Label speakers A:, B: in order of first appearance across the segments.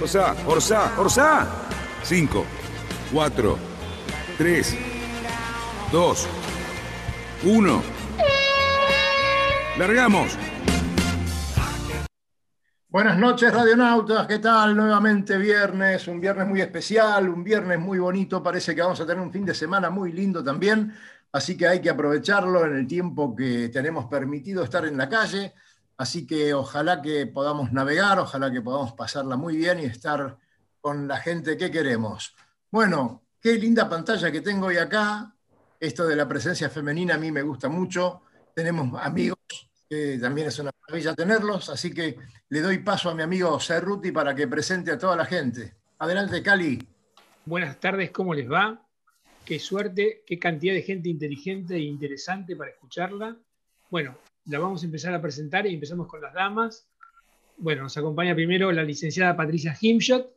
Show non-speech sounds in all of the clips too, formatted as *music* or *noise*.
A: Orsa, Orsa, Orsa. Cinco, cuatro, tres, dos, uno. Largamos.
B: Buenas noches, radionautas. ¿Qué tal? Nuevamente viernes, un viernes muy especial, un viernes muy bonito. Parece que vamos a tener un fin de semana muy lindo también. Así que hay que aprovecharlo en el tiempo que tenemos permitido estar en la calle. Así que ojalá que podamos navegar, ojalá que podamos pasarla muy bien y estar con la gente que queremos. Bueno, qué linda pantalla que tengo hoy acá. Esto de la presencia femenina a mí me gusta mucho. Tenemos amigos que también es una maravilla tenerlos, así que le doy paso a mi amigo Cerruti para que presente a toda la gente. Adelante, Cali.
C: Buenas tardes, ¿cómo les va? Qué suerte, qué cantidad de gente inteligente e interesante para escucharla. Bueno, la vamos a empezar a presentar y empezamos con las damas. Bueno, nos acompaña primero la licenciada Patricia Himshot,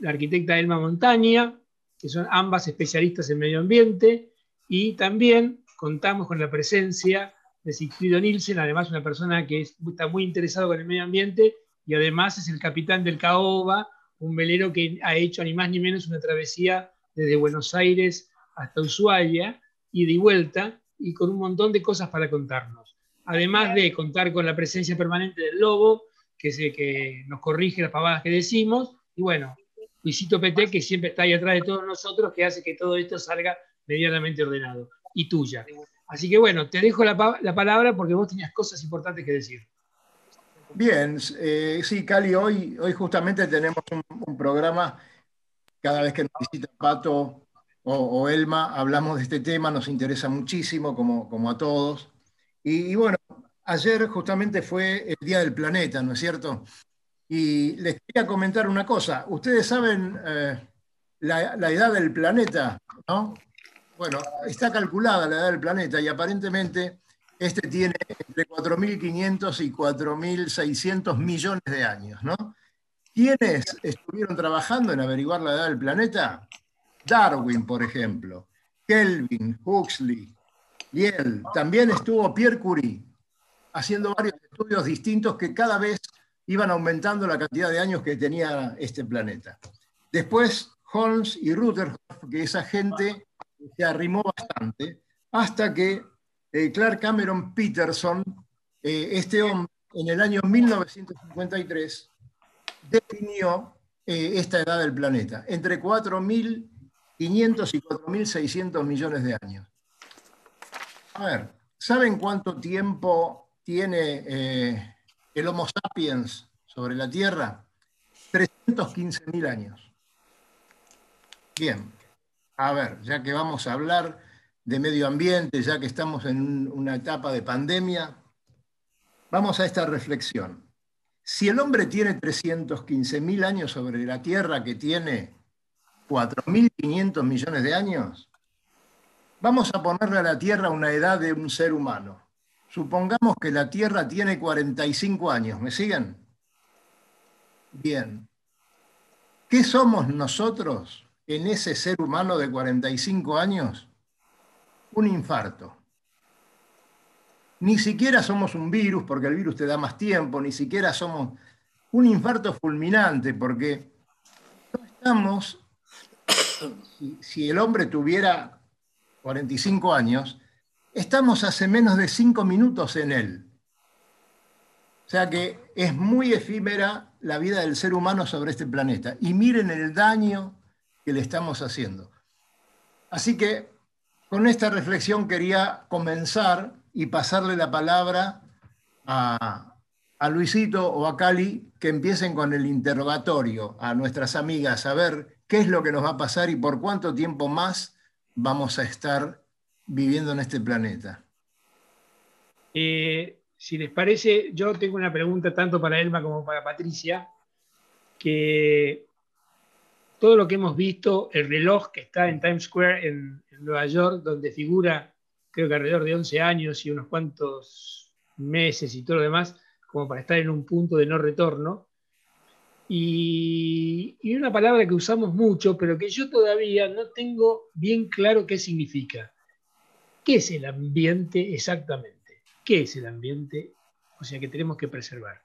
C: la arquitecta Elma Montaña, que son ambas especialistas en medio ambiente, y también contamos con la presencia de Sigfrido Nielsen, además una persona que está muy interesado con el medio ambiente y además es el capitán del Caoba, un velero que ha hecho ni más ni menos una travesía desde Buenos Aires hasta Ushuaia, y de vuelta, y con un montón de cosas para contarnos. Además de contar con la presencia permanente del lobo, que, es que nos corrige las pavadas que decimos, y bueno, Luisito Peté, que siempre está ahí atrás de todos nosotros, que hace que todo esto salga medianamente ordenado, y tuya. Así que bueno, te dejo la, palabra porque vos tenías cosas importantes que decir.
B: Bien, eh, sí, Cali, hoy, hoy justamente tenemos un, programa, cada vez que nos visita Pato o, Elma, hablamos de este tema, nos interesa muchísimo, como, como a todos. Y, bueno, ayer justamente fue el Día del Planeta, ¿no es cierto? Y les quería comentar una cosa. Ustedes saben eh, la, la, edad del planeta, ¿no? Bueno, está calculada la edad del planeta y aparentemente este tiene entre 4.500 y 4.600 millones de años, ¿no? ¿Quiénes estuvieron trabajando en averiguar la edad del planeta? Darwin, por ejemplo, Kelvin, Huxley, Liel. También estuvo Pierre Curie haciendo varios estudios distintos que cada vez iban aumentando la cantidad de años que tenía este planeta. Después Holmes y Rutherford, que esa gente se arrimó bastante, hasta que eh, Clark Cameron Peterson, eh, este hombre, en el año 1953, definió eh, esta edad del planeta, entre 4.500 y 4.600 millones de años. A ver, ¿saben cuánto tiempo tiene el Homo sapiens sobre la Tierra? 315.000 años. Bien, a ver, ya que vamos a hablar de medio ambiente, ya que estamos en una etapa de pandemia, vamos a esta reflexión. Si el hombre tiene 315.000 años sobre la Tierra, que tiene 4.500 millones de años, vamos a ponerle a la Tierra una edad de un ser humano. Supongamos que la Tierra tiene 45 años, ¿me siguen? Bien. ¿Qué somos nosotros? en ese ser humano de 45 años un infarto. Ni siquiera somos un virus, porque el virus te da más tiempo, ni siquiera somos un infarto fulminante, porque no estamos, *coughs* si, el hombre tuviera 45 años, estamos hace menos de 5 minutos en él. O sea que es muy efímera la vida del ser humano sobre este planeta. Y miren el daño que le estamos haciendo. Así que con esta reflexión quería comenzar y pasarle la palabra a, Luisito o a Cali que empiecen con el interrogatorio a nuestras amigas, a ver qué es lo que nos va a pasar y por cuánto tiempo más vamos a estar viviendo en este planeta.
C: Eh, si les parece, yo tengo una pregunta tanto para Elma como para Patricia. que todo lo que hemos visto, el reloj que está en Times Square en, Nueva York, donde figura creo que alrededor de 11 años y unos cuantos meses y todo lo demás, como para estar en un punto de no retorno. Y, y, una palabra que usamos mucho, pero que yo todavía no tengo bien claro qué significa. ¿Qué es el ambiente exactamente? ¿Qué es el ambiente? O sea, que tenemos que preservar.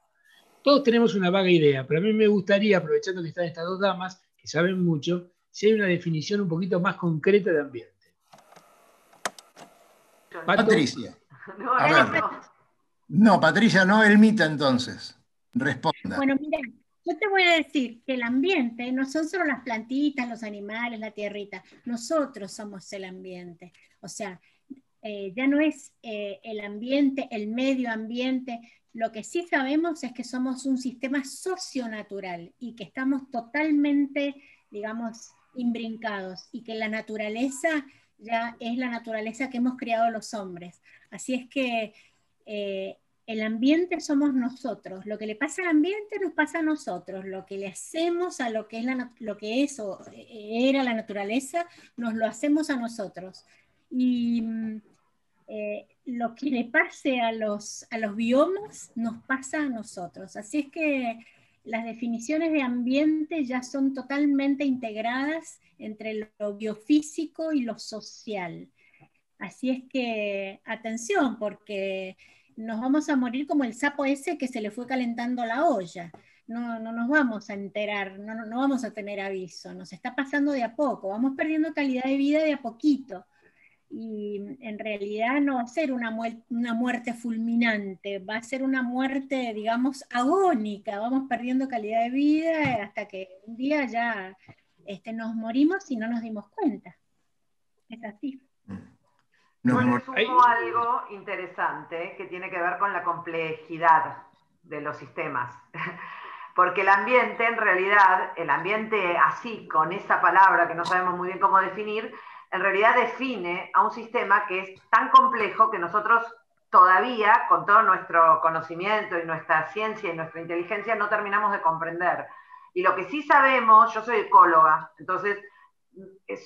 C: Todos tenemos una vaga idea, pero a mí me gustaría, aprovechando que están estas dos damas, que saben mucho, si hay una definición un poquito más concreta de ambiente.
B: Patricia. No, Patricia, no Elmita entonces. Responda.
D: Bueno, mira, yo te voy a decir que el ambiente no son solo las plantitas, los animales, la tierrita. Nosotros somos el ambiente. O sea, eh, ya no es eh, el ambiente, el medio ambiente. Lo que sí sabemos es que somos un sistema socionatural y que estamos totalmente, digamos, imbrincados y que la naturaleza ya es la naturaleza que hemos creado los hombres. Así es que eh, el ambiente somos nosotros. Lo que le pasa al ambiente nos pasa a nosotros. Lo que le hacemos a lo que es, lo que es o era la naturaleza, nos lo hacemos a nosotros. Y mm, eh, lo que le pase a los, a los biomas nos pasa a nosotros. Así es que las definiciones de ambiente ya son totalmente integradas entre lo biofísico y lo social. Así es que atención, porque nos vamos a morir como el sapo ese que se le fue calentando la olla. No, no nos vamos a enterar, no, no vamos a tener aviso, nos está pasando de a poco, vamos perdiendo calidad de vida de a poquito y en realidad no va a ser una, muerte fulminante, va a ser una muerte, digamos, agónica, vamos perdiendo calidad de vida hasta que un día ya este, nos morimos y no nos dimos cuenta. Es así.
E: No, sumo algo interesante que tiene que ver con la complejidad de los sistemas. *laughs* Porque el ambiente, en realidad, el ambiente así, con esa palabra que no sabemos muy bien cómo definir, en realidad define a un sistema que es tan complejo que nosotros todavía, con todo nuestro conocimiento y nuestra ciencia y nuestra inteligencia, no terminamos de comprender. Y lo que sí sabemos, yo soy ecóloga, entonces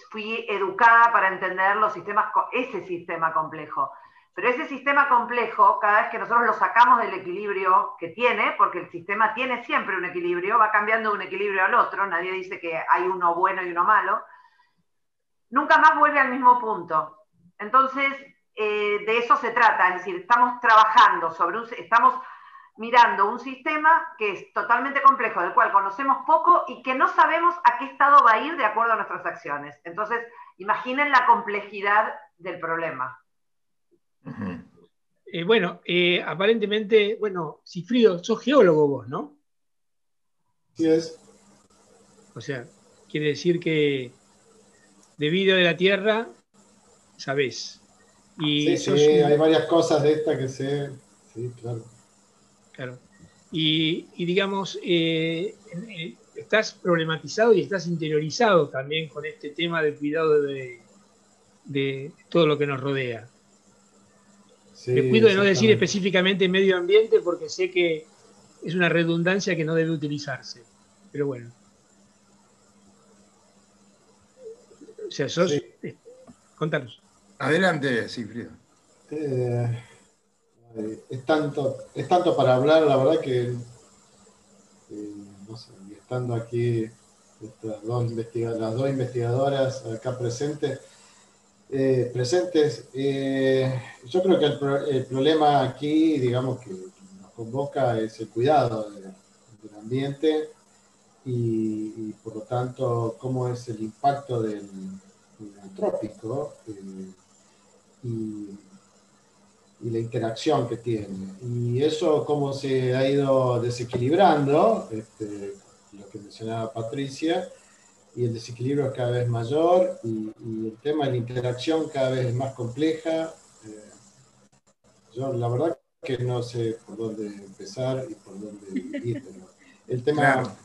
E: fui educada para entender los sistemas, ese sistema complejo. Pero ese sistema complejo, cada vez que nosotros lo sacamos del equilibrio que tiene, porque el sistema tiene siempre un equilibrio, va cambiando de un equilibrio al otro, nadie dice que hay uno bueno y uno malo, nunca más vuelve al mismo punto. Entonces, eh, de eso se trata, es decir, estamos trabajando sobre un, estamos mirando un sistema que es totalmente complejo, del cual conocemos poco y que no sabemos a qué estado va a ir de acuerdo a nuestras acciones. Entonces, imaginen la complejidad del problema.
C: Eh, bueno, eh, aparentemente, bueno, Cifrido, sos geólogo vos, ¿no?
F: Sí es.
C: O sea, quiere decir que de vida de la Tierra, sabés.
F: Y sí, hay varias cosas de esta que sé, sí, claro.
C: Claro. Y, digamos, eh, eh, estás problematizado y estás interiorizado también con este tema del cuidado de, todo lo que nos rodea. Me cuido de no decir específicamente medio ambiente porque sé que es una redundancia que no debe utilizarse. Pero bueno. O sea, sos. Eh, contanos.
B: Adelante, Cifrido.
F: Eh, es, tanto, es tanto para hablar, la verdad que. Eh, no sé, estando aquí las dos investigadoras acá presentes, presentes yo creo que el, problema aquí, digamos, que nos convoca es el cuidado del ambiente y, por lo tanto cómo es el impacto del, antrópico eh, y, la interacción que tiene. Y eso cómo se ha ido desequilibrando, este, lo que mencionaba Patricia, y el desequilibrio es cada vez mayor y, el tema de la interacción cada vez es más compleja. Eh, yo la verdad que no sé por dónde empezar y por dónde ir, el tema,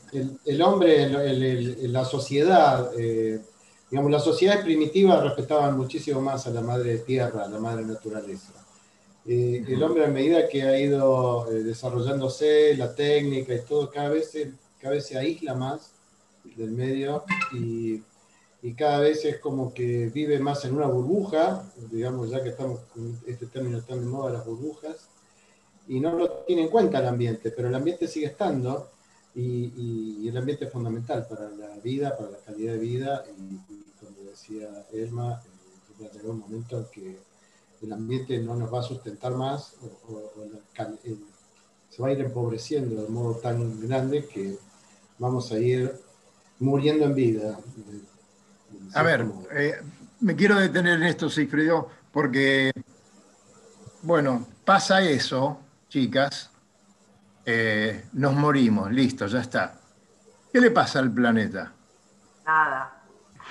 F: el, hombre, el, la sociedad, eh, digamos, las sociedades primitivas respetaban muchísimo más a la madre tierra, a la madre naturaleza. Eh, el hombre a medida que ha ido eh, desarrollándose, la técnica y todo, cada vez cada vez se aísla más del medio y, y, cada vez es como que vive más en una burbuja, digamos ya que estamos con este término tan de moda, las burbujas, y no lo tiene en cuenta el ambiente, pero el ambiente sigue estando y, el ambiente es fundamental para la vida, para la calidad de vida y, como decía Elma, eh, un momento en que el ambiente no nos va a sustentar más o, se va a ir empobreciendo de modo tan grande que vamos a ir muriendo en vida.
B: A ver, eh, me quiero detener en esto, Sigfrido, porque, bueno, pasa eso, chicas, eh, nos morimos, listo, ya está. ¿Qué le pasa al planeta?
E: Nada.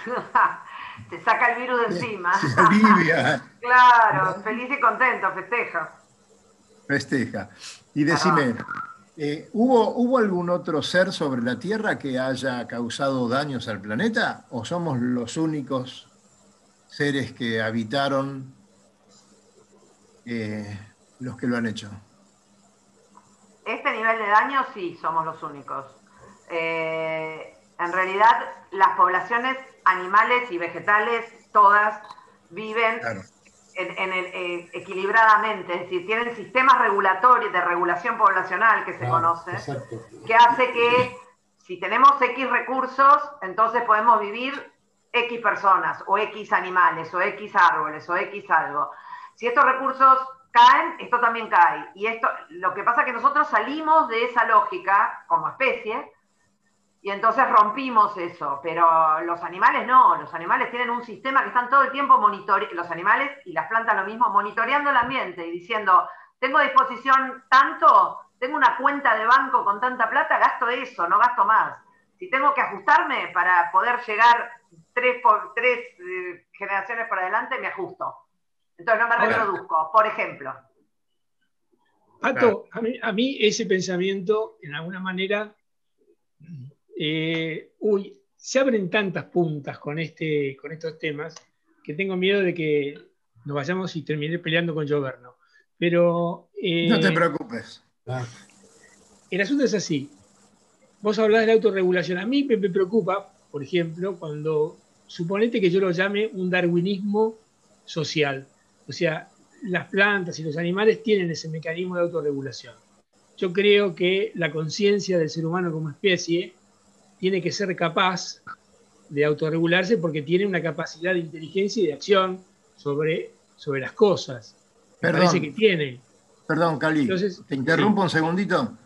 E: *laughs* Te saca el virus de encima.
B: Se alivia. *laughs*
E: claro, feliz y contento, festeja.
B: Festeja. Y decime, eh, ¿hubo, ¿hubo algún otro ser sobre la Tierra que haya causado daños al planeta? ¿O somos los únicos seres que habitaron eh, los que lo han hecho?
E: Este nivel de daño sí, somos los únicos. Eh, en realidad, las poblaciones animales y vegetales, todas viven en, eh, equilibradamente, es decir, tienen sistemas regulatorios de regulación poblacional que se conoce, que hace que si tenemos X recursos, entonces podemos vivir X personas, o X animales, o X árboles, o X algo. Si estos recursos caen, esto también cae. Y esto, lo que pasa es que nosotros salimos de esa lógica como especie, y entonces rompimos eso, pero los animales no, los animales tienen un sistema que están todo el tiempo monitoreando, los animales y las plantas lo mismo, monitoreando el ambiente y diciendo, tengo a disposición tanto, tengo una cuenta de banco con tanta plata, gasto eso, no gasto más. Si tengo que ajustarme para poder llegar tres, por, tres eh, generaciones por adelante, me ajusto. Entonces no me reproduzco, por ejemplo.
C: Pato, a mí, a mí ese pensamiento, en alguna manera, eh, uy, se abren tantas puntas con, este, con estos temas que tengo miedo de que nos vayamos y termine peleando con Joverno. Pero.
B: Eh, no te preocupes.
C: El asunto es así. Vos hablás de la autorregulación. A mí me, preocupa, por ejemplo, cuando suponete que yo lo llame un darwinismo social. O sea, las plantas y los animales tienen ese mecanismo de autorregulación. Yo creo que la conciencia del ser humano como especie tiene que ser capaz de autorregularse porque tiene una capacidad de inteligencia y de acción sobre, sobre las cosas.
B: Perdón,
C: parece que tiene.
B: Perdón, Cali, te interrumpo un segundito.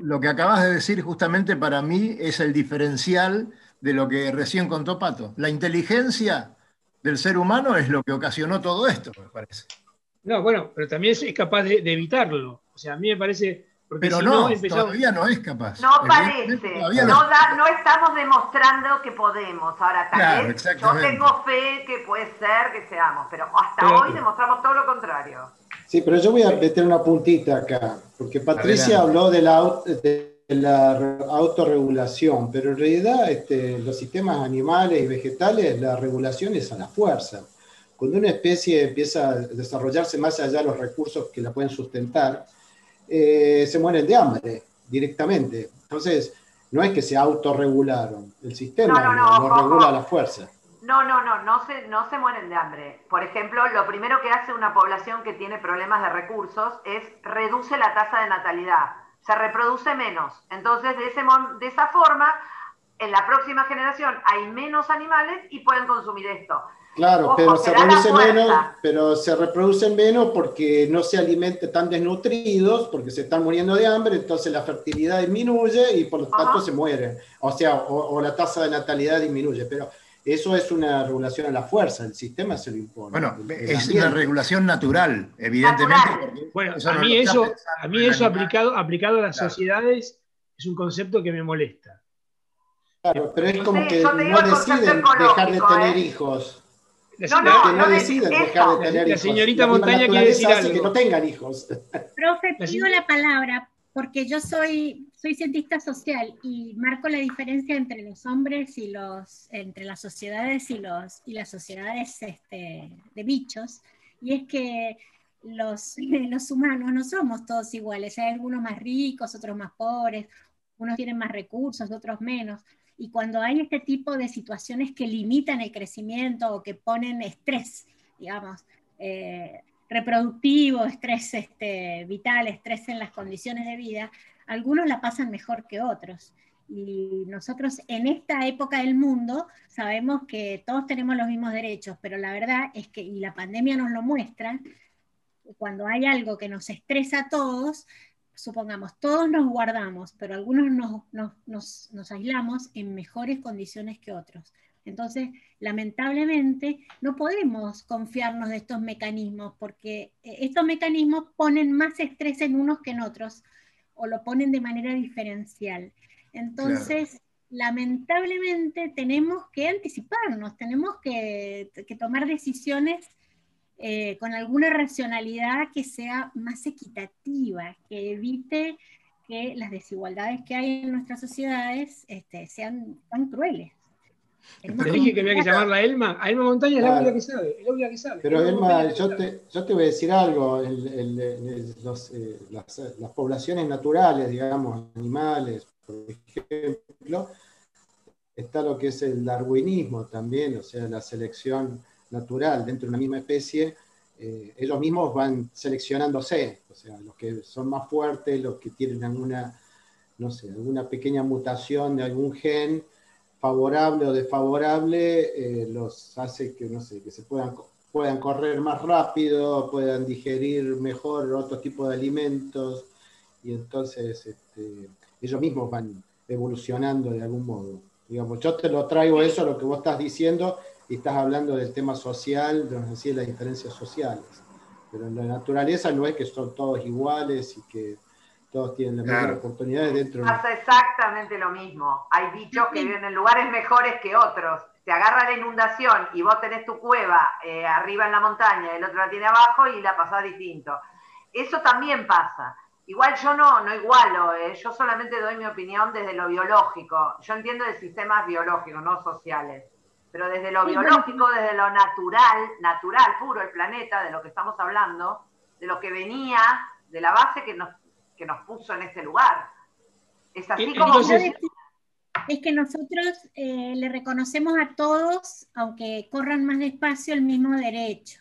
B: Lo que acabas de decir justamente para mí es el diferencial de lo que recién contó Pato. La inteligencia del ser humano es lo que ocasionó todo esto, me parece.
C: No, bueno, pero también es capaz de, de evitarlo. O sea, a mí me parece
B: pero no, todavía no es capaz.
E: No parece, no, estamos demostrando que podemos. Ahora, tal vez yo tengo fe que puede ser que seamos, pero hasta hoy demostramos todo lo contrario.
F: Sí, pero yo voy a meter una puntita acá, porque Patricia habló de la, de la autorregulación, pero en realidad este, los sistemas animales y vegetales, la regulación es a la fuerza. Cuando una especie empieza a desarrollarse más allá de los recursos que la pueden sustentar, eh, se mueren de hambre directamente. Entonces, no es que se autorregularon, el sistema no, regula a la fuerza.
E: No, no, no, no se, no se mueren de hambre. Por ejemplo, lo primero que hace una población que tiene problemas de recursos es reduce la tasa de natalidad, se reproduce menos. Entonces, de, ese, de esa forma, en la próxima generación hay menos animales y pueden consumir esto.
F: Claro, pero se reproducen menos, pero se reproducen menos porque no se alimentan tan desnutridos, porque se están muriendo de hambre, entonces la fertilidad disminuye y por lo tanto se mueren. O sea, o, la tasa de natalidad disminuye, pero eso es una regulación a la fuerza, el sistema se lo impone.
B: Bueno, es una regulación natural, evidentemente.
C: Bueno, a mí eso, a mí eso aplicado, aplicado a las sociedades es un concepto que me molesta.
F: Claro, pero es como que no deciden dejar de tener ¿eh? hijos
E: no, no, no, deciden
C: dejar de tener la señorita Montaña quiere decir algo.
F: que no tengan hijos.
D: Profe, pido la palabra porque yo soy, soy cientista social y marco la diferencia entre los hombres y los, entre las sociedades y, los, y las sociedades este, de bichos. Y es que los, *laughs* los humanos no somos todos iguales. Hay algunos más ricos, otros más pobres, unos tienen más recursos, otros menos. Y cuando hay este tipo de situaciones que limitan el crecimiento o que ponen estrés, digamos, eh, reproductivo, estrés este, vital, estrés en las condiciones de vida, algunos la pasan mejor que otros. Y nosotros en esta época del mundo sabemos que todos tenemos los mismos derechos, pero la verdad es que, y la pandemia nos lo muestra, cuando hay algo que nos estresa a todos, supongamos, todos nos guardamos, pero algunos nos, nos, nos, aislamos en mejores condiciones que otros. Entonces, lamentablemente, no podemos confiarnos de estos mecanismos porque eh, estos mecanismos ponen más estrés en unos que en otros o lo ponen de manera diferencial. Entonces, lamentablemente tenemos que anticiparnos, tenemos que, tomar decisiones eh, con alguna racionalidad que sea más equitativa, que evite que las desigualdades que hay en nuestras sociedades este, sean tan crueles.
C: Te dije que había que llamarla a Elma. A Elma Montaña es la única que sabe. Es la única que sabe.
F: Pero Elma, yo te, yo te voy a decir algo. Eh, las, poblaciones naturales, digamos, animales, por ejemplo, está lo que es el darwinismo también, o sea, la selección natural dentro de una misma especie. Eh, ellos mismos van seleccionándose, o sea, los que son más fuertes, los que tienen alguna, no sé, alguna pequeña mutación de algún gen, favorable o desfavorable eh, los hace que, no sé, que se puedan, puedan correr más rápido, puedan digerir mejor otro tipo de alimentos, y entonces este, ellos mismos van evolucionando de algún modo. Digamos, yo te lo traigo eso, lo que vos estás diciendo, y estás hablando del tema social, de las diferencias sociales. Pero en la naturaleza no es que son todos iguales y que todos tienen las mismas oportunidades dentro.
E: Pasa exactamente lo mismo. Hay bichos que viven en lugares mejores que otros. Te agarra la inundación y vos tenés tu cueva eh, arriba en la montaña, y el otro la tiene abajo y la pasás distinto. Eso también pasa. Igual yo no, no igualo, eh. yo solamente doy mi opinión desde lo biológico. Yo entiendo de sistemas biológicos, no sociales. Pero desde lo biológico, desde lo natural, natural, puro, el planeta, de lo que estamos hablando, de lo que venía, de la base que nos que nos puso en ese lugar. Es así como...
D: Es que nosotros eh, le reconocemos a todos, aunque corran más despacio, el mismo derecho.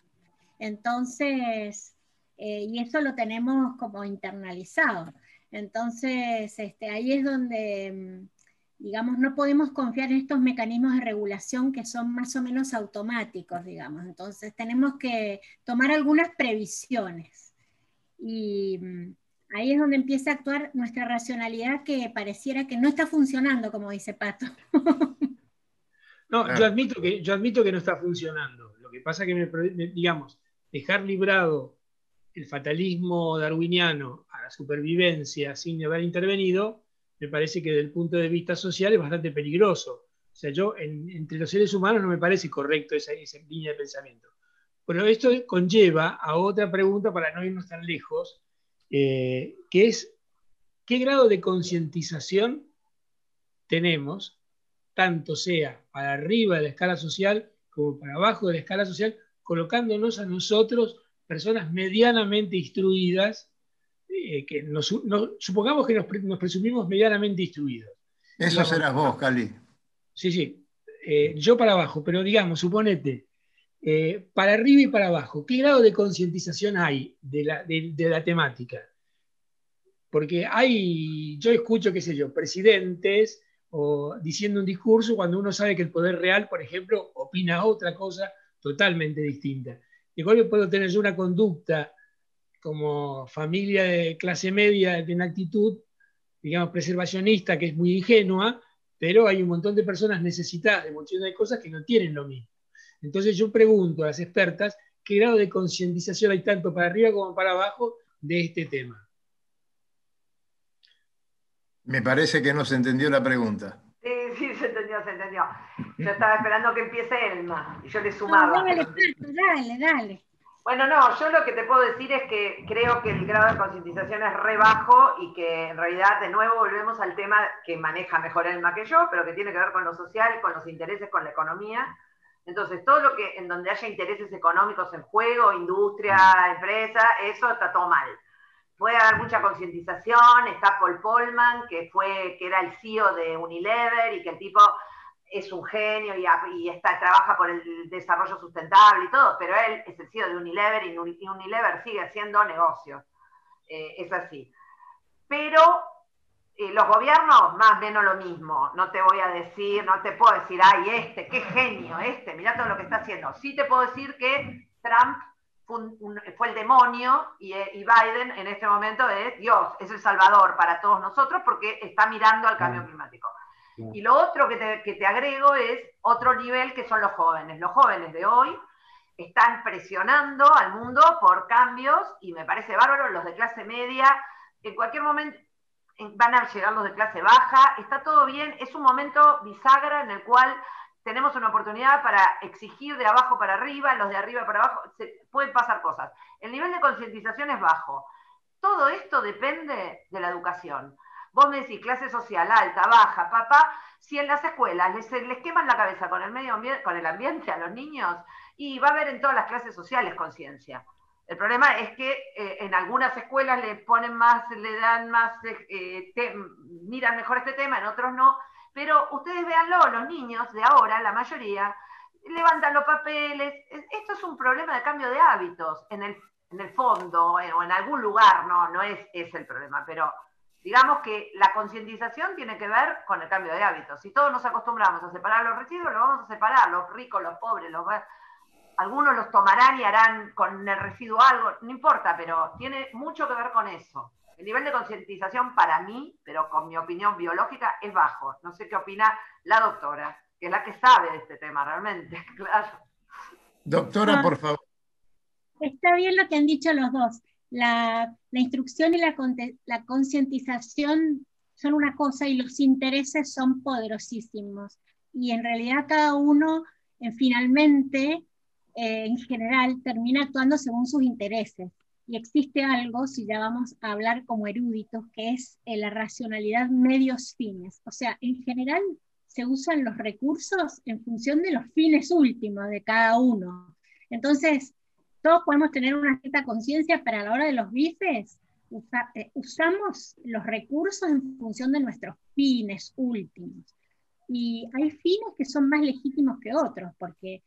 D: Entonces, eh, y eso lo tenemos como internalizado. Entonces, este, ahí es donde, mm, digamos, no podemos confiar en estos mecanismos de regulación que son más o menos automáticos, digamos. Entonces, tenemos que tomar algunas previsiones. Y mm, ahí es donde empieza a actuar nuestra racionalidad que pareciera que no está funcionando, como dice Pato.
C: No, yo admito que, yo admito que no está funcionando. Lo que pasa es que, digamos, dejar librado el fatalismo darwiniano a la supervivencia sin haber intervenido, me parece que desde el punto de vista social es bastante peligroso. O sea, yo entre los seres humanos no me parece correcto esa, esa línea de pensamiento. Pero esto conlleva a otra pregunta para no irnos tan lejos, eh, que es qué grado de concientización tenemos, tanto sea para arriba de la escala social como para abajo de la escala social, colocándonos a nosotros, personas medianamente instruidas, eh, que nos, supongamos que nos, presumimos medianamente instruidos.
B: Eso serás vos, Cali.
C: Sí, sí. Eh, yo para abajo, pero digamos, suponete, eh, para arriba y para abajo, ¿qué grado de concientización hay de la, temática? Porque hay, yo escucho, qué sé yo, presidentes o diciendo un discurso cuando uno sabe que el poder real, por ejemplo, opina otra cosa totalmente distinta. Igual puedo tener yo una conducta como familia de clase media de una actitud, digamos, preservacionista, que es muy ingenua, pero hay un montón de personas necesitadas de muchas de cosas que no tienen lo mismo. Entonces yo pregunto a las expertas qué grado de concientización hay tanto para arriba como para abajo de este tema.
B: Me parece que no se entendió la pregunta.
E: Sí, sí, se entendió, se entendió. Yo estaba esperando que empiece Elma y yo le sumaba.
D: dale, dale, dale.
E: Bueno, no, yo lo que te puedo decir es que creo que el grado de concientización es re bajo y que en realidad de nuevo volvemos al tema que maneja mejor Elma que yo, pero que tiene que ver con lo social, con los intereses, con la economía entonces, todo lo que en donde haya intereses económicos en juego, industria, mm. empresa, eso está todo mal. puede haber mucha concientización, está Paul Polman, que fue, que era el CEO de Unilever y que el tipo es un genio y, está, trabaja por el desarrollo sustentable y todo, pero él es el CEO de Unilever y Unilever sigue haciendo negocios. Eh, es así. Pero eh, los gobiernos, más o menos lo mismo. No te voy a decir, no te puedo decir, ay, este, qué genio, este, mira todo lo que está haciendo. Sí te puedo decir que Trump fue, el demonio eh, y, Biden en este momento es Dios, es el salvador para todos nosotros porque está mirando al cambio climático. Y lo otro que te, que te agrego es otro nivel que son los jóvenes. Los jóvenes de hoy están presionando al mundo por cambios y me parece bárbaro, los de clase media, en cualquier momento van a llegar los de clase baja, está todo bien, es un momento bisagra en el cual tenemos una oportunidad para exigir de abajo para arriba, los de arriba para abajo, se, pueden pasar cosas. El nivel de concientización es bajo. Todo esto depende de la educación. Vos me decís clase social alta, baja, papá, si en las escuelas les, les queman la cabeza con el medio ambiente, con el ambiente a los niños, y va a haber en todas las clases sociales conciencia. El problema es que eh, en algunas escuelas le ponen más, le dan más, eh, miran mejor este tema, en otros no. Pero ustedes véanlo, los niños de ahora, la mayoría, levantan los papeles. Esto es un problema de cambio de hábitos en el, en el fondo eh, o en algún lugar, no, no es, es el problema, pero digamos que la concientización tiene que ver con el cambio de hábitos. Si todos nos acostumbramos a separar los residuos, lo vamos a separar, los ricos, los pobres, los algunos los tomarán y harán con el residuo algo, no importa, pero tiene mucho que ver con eso. El nivel de concientización para mí, pero con mi opinión biológica, es bajo. No sé qué opina la doctora, que es la que sabe de este tema realmente, *laughs* claro.
B: Doctora, por favor.
D: Está bien lo que han dicho los dos. La, instrucción y la, la concientización son una cosa y los intereses son poderosísimos. Y en realidad cada uno eh, finalmente eh, en general termina actuando según sus intereses. Y existe algo, si ya vamos a hablar como eruditos, que es eh, la racionalidad medios fines. O sea, en general se usan los recursos en función de los fines últimos de cada uno. Entonces, todos podemos tener una cierta conciencia, pero a la hora de los bifes, eh, usamos los recursos en función de nuestros fines últimos. Y hay fines que son más legítimos que otros, porque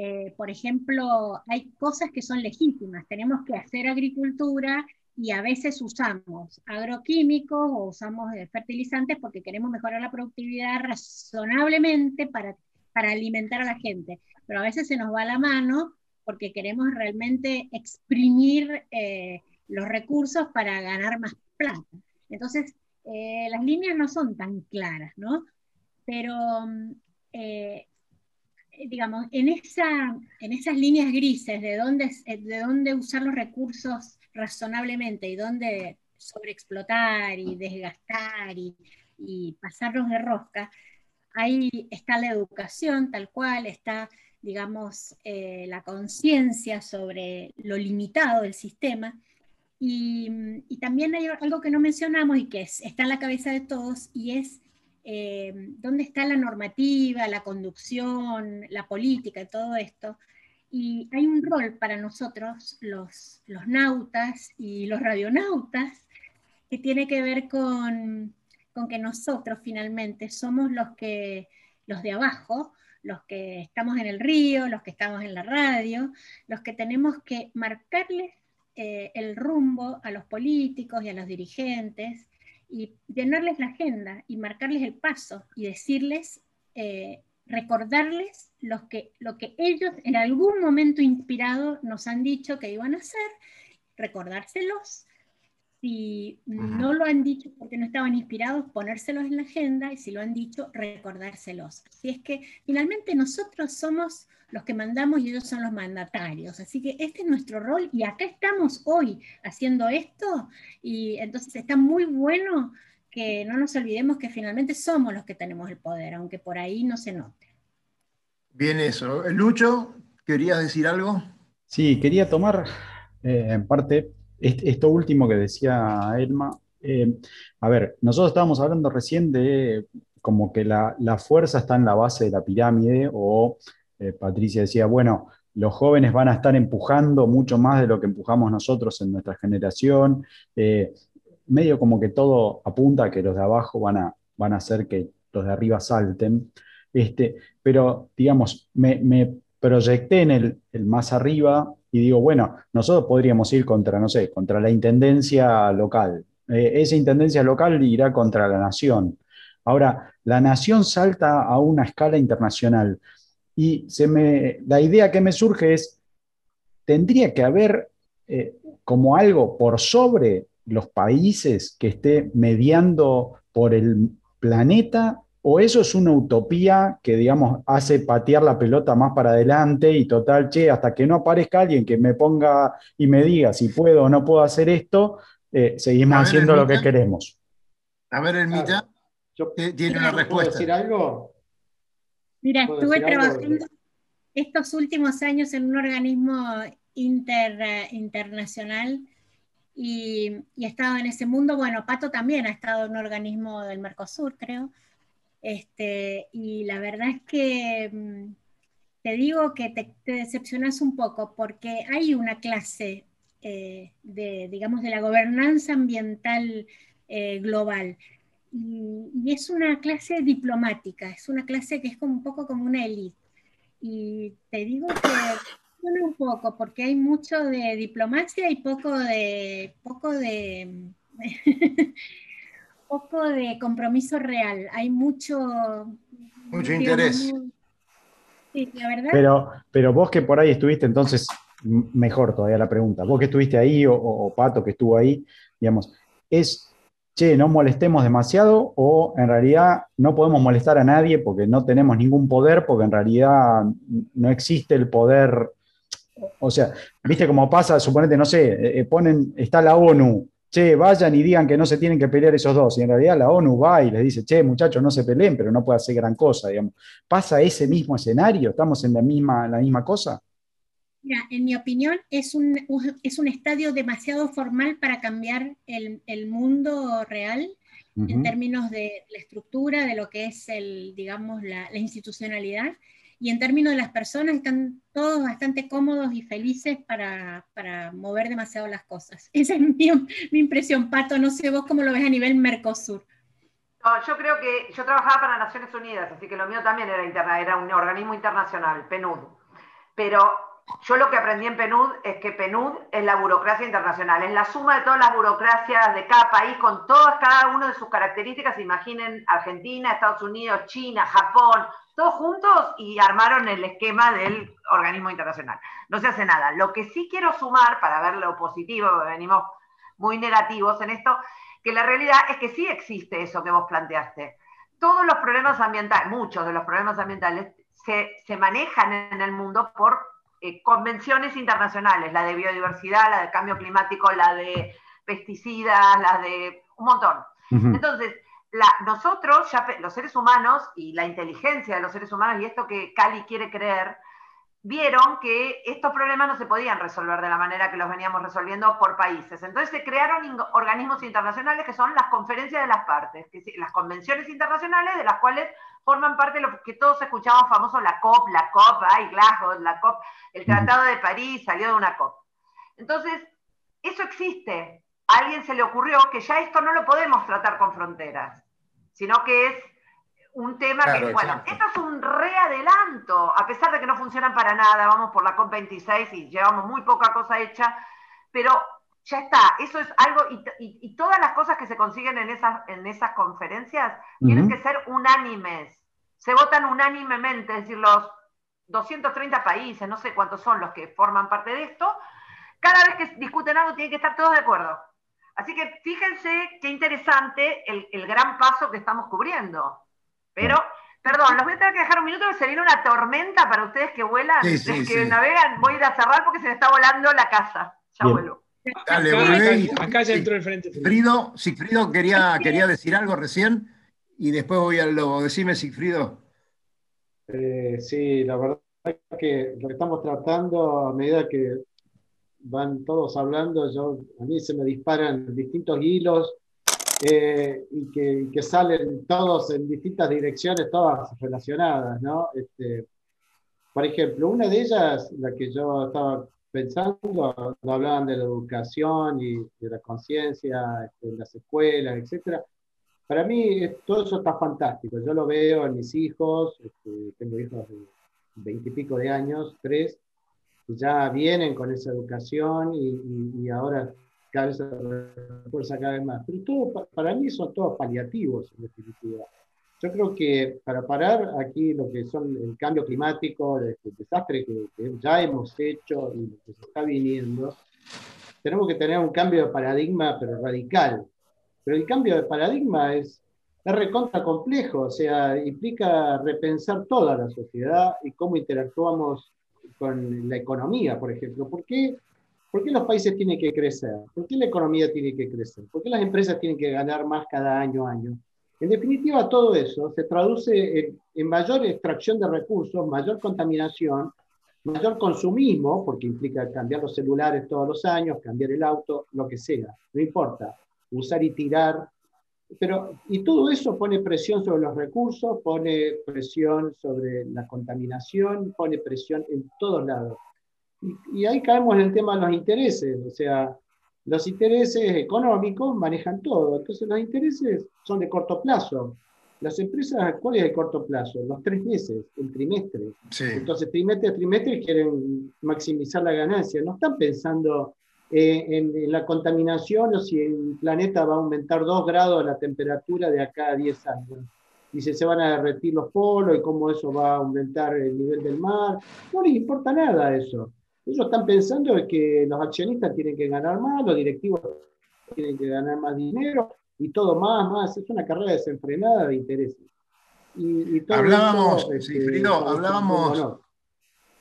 D: eh, por ejemplo, hay cosas que son legítimas. Tenemos que hacer agricultura y a veces usamos agroquímicos o usamos eh, fertilizantes porque queremos mejorar la productividad razonablemente para, para alimentar a la gente. Pero a veces se nos va la mano porque queremos realmente exprimir eh, los recursos para ganar más plata. Entonces, las líneas no son tan claras, ¿no? Pero mm, digamos, en, esa, en esas líneas grises de dónde, de dónde usar los recursos razonablemente y dónde sobreexplotar y desgastar y, y pasarlos de rosca, ahí está la educación tal cual, está, digamos, eh, la conciencia sobre lo limitado del sistema. Y, y, también hay algo que no mencionamos y que está en la cabeza de todos, y es eh, dónde está la normativa, la conducción, la política, todo esto. Y hay un rol para nosotros, los, los nautas y los radionautas, que tiene que ver con, con que nosotros finalmente somos los, que, los de abajo, los que estamos en el río, los que estamos en la radio, los que tenemos que marcarles eh, el rumbo a los políticos y a los dirigentes y llenarles la agenda y marcarles el paso y decirles, eh, recordarles lo que, lo que ellos en algún momento inspirado nos han dicho que iban a hacer, recordárselos. Si no lo han dicho porque no estaban inspirados, ponérselos en la agenda y si lo han dicho, recordárselos. Así es que finalmente nosotros somos los que mandamos y ellos son los mandatarios. Así que este es nuestro rol y acá estamos hoy haciendo esto y entonces está muy bueno que no nos olvidemos que finalmente somos los que tenemos el poder, aunque por ahí no se note.
B: Bien eso. Lucho, ¿querías decir algo?
G: Sí, quería tomar eh, en parte esto último que decía Elma. Eh, a ver, nosotros estábamos hablando recién de como que la, la, fuerza está en la base de la pirámide o eh, Patricia decía, bueno, los jóvenes van a estar empujando mucho más de lo que empujamos nosotros en nuestra generación. Eh, medio como que todo apunta a que los de abajo van a, van a hacer que los de arriba salten. Este, pero, digamos, me, proyecté en el, más arriba y digo, bueno, nosotros podríamos ir contra, no sé, contra la intendencia local. Eh, esa intendencia local irá contra la nación. Ahora, la nación salta a una escala internacional y se me, la idea que me surge es, tendría que haber eh, como algo por sobre los países que esté mediando por el planeta o eso es una utopía que, digamos, hace patear la pelota más para adelante y total, che, hasta que no aparezca alguien que me ponga y me diga si puedo o no puedo hacer esto, eh, seguimos haciendo lo que queremos.
B: A ver, Elmita, tiene una respuesta.
F: decir algo?
D: Mira, estuve trabajando estos últimos años en un organismo internacional y, y, he estado en ese mundo. Bueno, Pato también ha estado en un organismo del Mercosur, creo. Este, y la verdad es que mm, te digo que te, decepcionas un poco porque hay una clase eh, de, digamos, de la gobernanza ambiental eh, global. Y, es una clase diplomática, es una clase que es como un poco como una élite. Y te digo que un poco, porque hay mucho de diplomacia y poco de, poco de *laughs* poco de compromiso real, hay mucho...
B: Mucho interés.
D: sí, la verdad.
G: Pero, pero vos que por ahí estuviste, entonces, mejor todavía la pregunta, vos que estuviste ahí o, Pato que estuvo ahí, digamos, es, che, no molestemos demasiado o en realidad no podemos molestar a nadie porque no tenemos ningún poder, porque en realidad no existe el poder. O sea, viste cómo pasa, suponete, no sé, eh, eh, ponen, está la ONU, che, vayan y digan que no se tienen que pelear esos dos. Y en realidad la ONU va y les dice, che, muchachos, no se peleen, pero no puede hacer gran cosa, digamos. ¿Pasa ese mismo escenario? ¿Estamos en la misma, la misma cosa?
D: Mira, en mi opinión, es un, es un estadio demasiado formal para cambiar el, el mundo real en términos de la estructura, de lo que es el, digamos, la, la institucionalidad y en términos de las personas están todos bastante cómodos y felices para, para mover demasiado las cosas. *laughs* Esa es mi, mi, impresión, Pato. No sé vos cómo lo ves a nivel Mercosur.
E: No, yo creo que yo trabajaba para Naciones Unidas, así que lo mío también era, interna, era un organismo internacional, PNUD. Pero yo lo que aprendí en PNUD es que PNUD es la burocracia internacional, es la suma de todas las burocracias de cada país con todas, cada una de sus características. Imaginen Argentina, Estados Unidos, China, Japón, todos juntos y armaron el esquema del organismo internacional. No se hace nada. Lo que sí quiero sumar, para ver lo positivo, venimos muy negativos en esto, que la realidad es que sí existe eso que vos planteaste. Todos los problemas ambientales, muchos de los problemas ambientales, se, manejan en el mundo por eh, convenciones internacionales, la de biodiversidad, la de cambio climático, la de pesticidas, la de un montón. Entonces, nosotros, ya, los seres humanos y la inteligencia de los seres humanos y esto que Cali quiere creer, vieron que estos problemas no se podían resolver de la manera que los veníamos resolviendo por países. Entonces se crearon organismos internacionales que son las conferencias de las partes, que, las convenciones internacionales de las cuales forman parte de lo que todos escuchamos famoso, la COP, la COP, ay, Glasgow, la COP, el Tratado de París salió de una COP. Entonces, eso existe, a alguien se le ocurrió que ya esto no lo podemos tratar con fronteras, sino que es un tema que, bueno, esto es un readelanto, a pesar de que no funcionan para nada, vamos por la COP26 y llevamos muy poca cosa hecha, pero ya está, eso es algo, y, todas las cosas que se consiguen en esas, en esas conferencias tienen que ser unánimes, se votan unánimemente, es decir, los 230 países, no sé cuántos son los que forman parte de esto, cada vez que discuten algo tienen que estar todos de acuerdo. Así que fíjense qué interesante el, gran paso que estamos cubriendo. Pero, perdón, los voy a tener que dejar un minuto porque se viene una tormenta para ustedes que vuelan, *laughs* que navegan. Voy a ir a cerrar porque se me está volando la casa. Ya vuelvo.
B: Dale, acá, ya entró el frente. Sigfrido, Sigfrido quería, quería decir algo recién y después voy a lo. Decime, Sigfrido.
F: Eh, sí, la verdad es que lo que estamos tratando a medida que van todos hablando, yo, a mí se me disparan distintos hilos eh, y, que, salen todos en distintas direcciones, todas relacionadas, ¿no? Este, Por ejemplo, una de ellas, la que yo estaba pensando, hablaban de la educación y de la conciencia este, en las escuelas, etcétera. Para mí todo eso está fantástico. Yo lo veo en mis hijos, este, tengo hijos de veintipico de años, tres, ya vienen con esa educación y, ahora cada vez se refuerza cada vez más. Pero todo, para mí son todos paliativos, en definitiva. Yo creo que para parar aquí lo que son el cambio climático, el, desastre que, ya hemos hecho y lo que se está viniendo, tenemos que tener un cambio de paradigma, pero radical. Pero el cambio de paradigma es, es recontra complejo, o sea, implica repensar toda la sociedad y cómo interactuamos con la economía, por ejemplo. ¿Por qué, ¿Por qué los países tienen que crecer? ¿Por qué la economía tiene que crecer? ¿Por qué las empresas tienen que ganar más cada año año? En definitiva, todo eso se traduce en, mayor extracción de recursos, mayor contaminación, mayor consumismo, porque implica cambiar los celulares todos los años, cambiar el auto, lo que sea, no importa, usar y tirar. Pero, y todo eso pone presión sobre los recursos, pone presión sobre la contaminación, pone presión en todos lados. Y, y ahí caemos en el tema de los intereses, o sea, los intereses económicos manejan todo, entonces los intereses son de corto plazo. Las empresas, ¿cuál es el corto plazo? Los tres meses, el trimestre. Entonces, trimestre a trimestre quieren maximizar la ganancia. No están pensando eh, en, la contaminación o si el planeta va a aumentar dos grados la temperatura de acá a 10 años. Y si se van a derretir los polos y cómo eso va a aumentar el nivel del mar. No les importa nada eso. Ellos están pensando que los accionistas tienen que ganar más, los directivos tienen que ganar más dinero y todo más, más. Es una carrera desenfrenada de intereses.
B: hablábamos, este, hablábamos,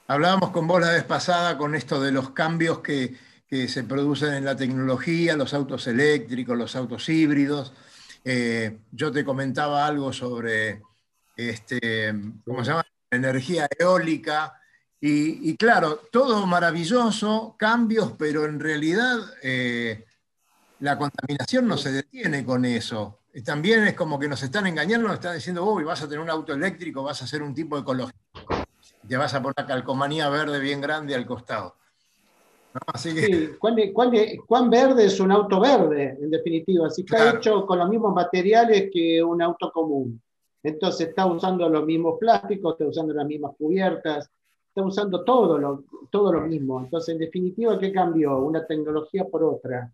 B: hablábamos con vos la vez pasada con esto de los cambios que, se producen en la tecnología, los autos eléctricos, los autos híbridos. Eh, yo te comentaba algo sobre este, ¿cómo se llama? energía eólica, y, claro, todo maravilloso, cambios, pero en realidad eh, la contaminación no se detiene con eso. También es como que nos están engañando, nos están diciendo, uy, vas a tener un auto eléctrico, vas a ser un tipo ecológico. Te vas a poner calcomanía verde bien grande al costado.
F: Así que... ¿cuán, verde es un auto verde, en definitiva? Si está hecho con los mismos materiales que un auto común. Entonces está usando los mismos plásticos, está usando las mismas cubiertas, está usando todo lo, todo lo mismo. Entonces, en definitiva, ¿qué cambió? Una tecnología por otra.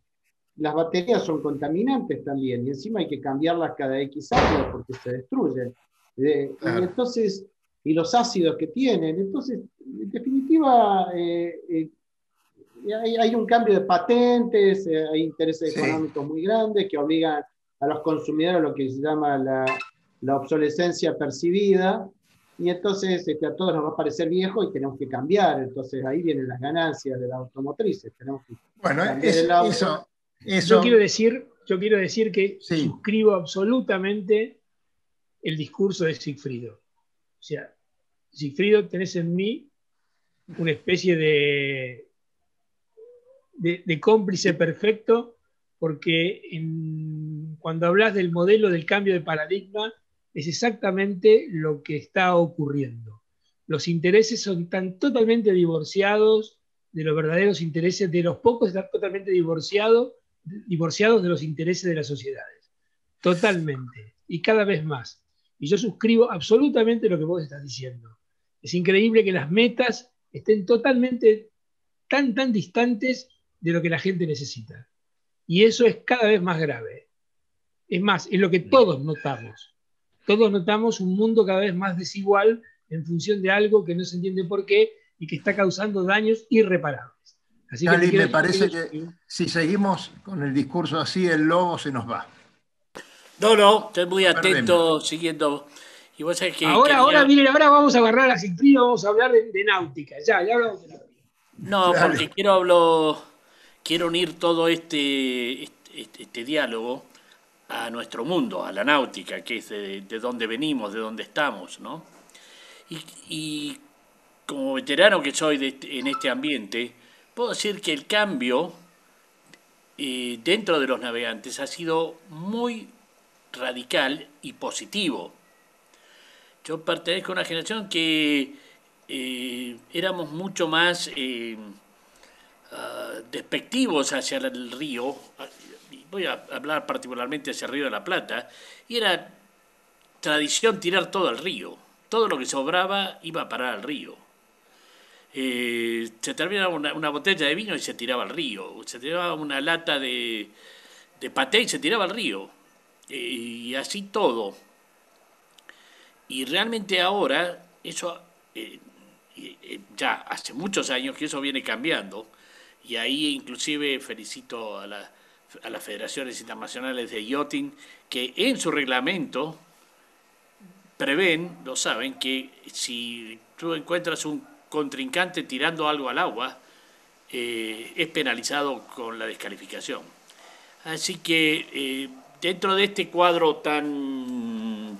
F: Las baterías son contaminantes también y encima hay que cambiarlas cada X años porque se destruyen. Eh, y entonces, y los ácidos que tienen. Entonces, en definitiva, eh, eh, hay, un cambio de patentes, hay intereses económicos muy grandes que obligan a los consumidores a lo que se llama la, la obsolescencia percibida, y entonces este, a todos nos va a parecer viejo y tenemos que cambiar. Entonces ahí vienen las ganancias de las automotrices. Tenemos que
B: bueno, eso,
C: Yo, quiero decir, yo quiero decir que suscribo absolutamente el discurso de Sigfrido. O sea, Sigfrido, tenés en mí una especie de, de, cómplice perfecto, porque cuando hablas del modelo del cambio de paradigma, es exactamente lo que está ocurriendo. Los intereses son tan totalmente divorciados de los verdaderos intereses, de los pocos están totalmente divorciados, divorciados de los intereses de las sociedades. Totalmente. Y cada vez más. Y yo suscribo absolutamente lo que vos estás diciendo. Es increíble que las metas estén totalmente tan, tan distantes de lo que la gente necesita. Y eso es cada vez más grave. Es más, es lo que todos notamos todos notamos un mundo cada vez más desigual en función de algo que no se entiende por qué y que está causando daños irreparables.
B: Así que me parece que si seguimos con el discurso así, el lobo se nos va.
H: No, no, estoy muy atento siguiendo. Y
C: ahora, ahora, miren, ahora vamos a agarrar a Cintrillo, vamos a hablar de, náutica. Ya, ya hablamos de náutica.
H: No, porque quiero hablo, quiero unir todo este, este, diálogo a nuestro mundo, a la náutica, que es de, donde venimos, de donde estamos, ¿no? Y, como veterano que soy este, en este ambiente, puedo decir que el cambio eh, dentro de los navegantes ha sido muy radical y positivo. Yo pertenezco a una generación que eh, éramos mucho más eh, ah, despectivos hacia el río, voy a hablar particularmente hacia el río de la Plata, era tradición tirar todo al río, todo lo que sobraba iba a parar al río. Eh, se terminaba una, botella de vino y se tiraba al río, se tiraba una lata de, de paté y se tiraba al río, y así todo. Y realmente ahora eso ya hace muchos años que eso viene cambiando y ahí inclusive felicito a, a las federaciones internacionales de yachting que en su reglamento prevén, lo saben, que si tú encuentras un contrincante tirando algo al agua, eh, es penalizado con la descalificación. Así que eh, dentro de este cuadro tan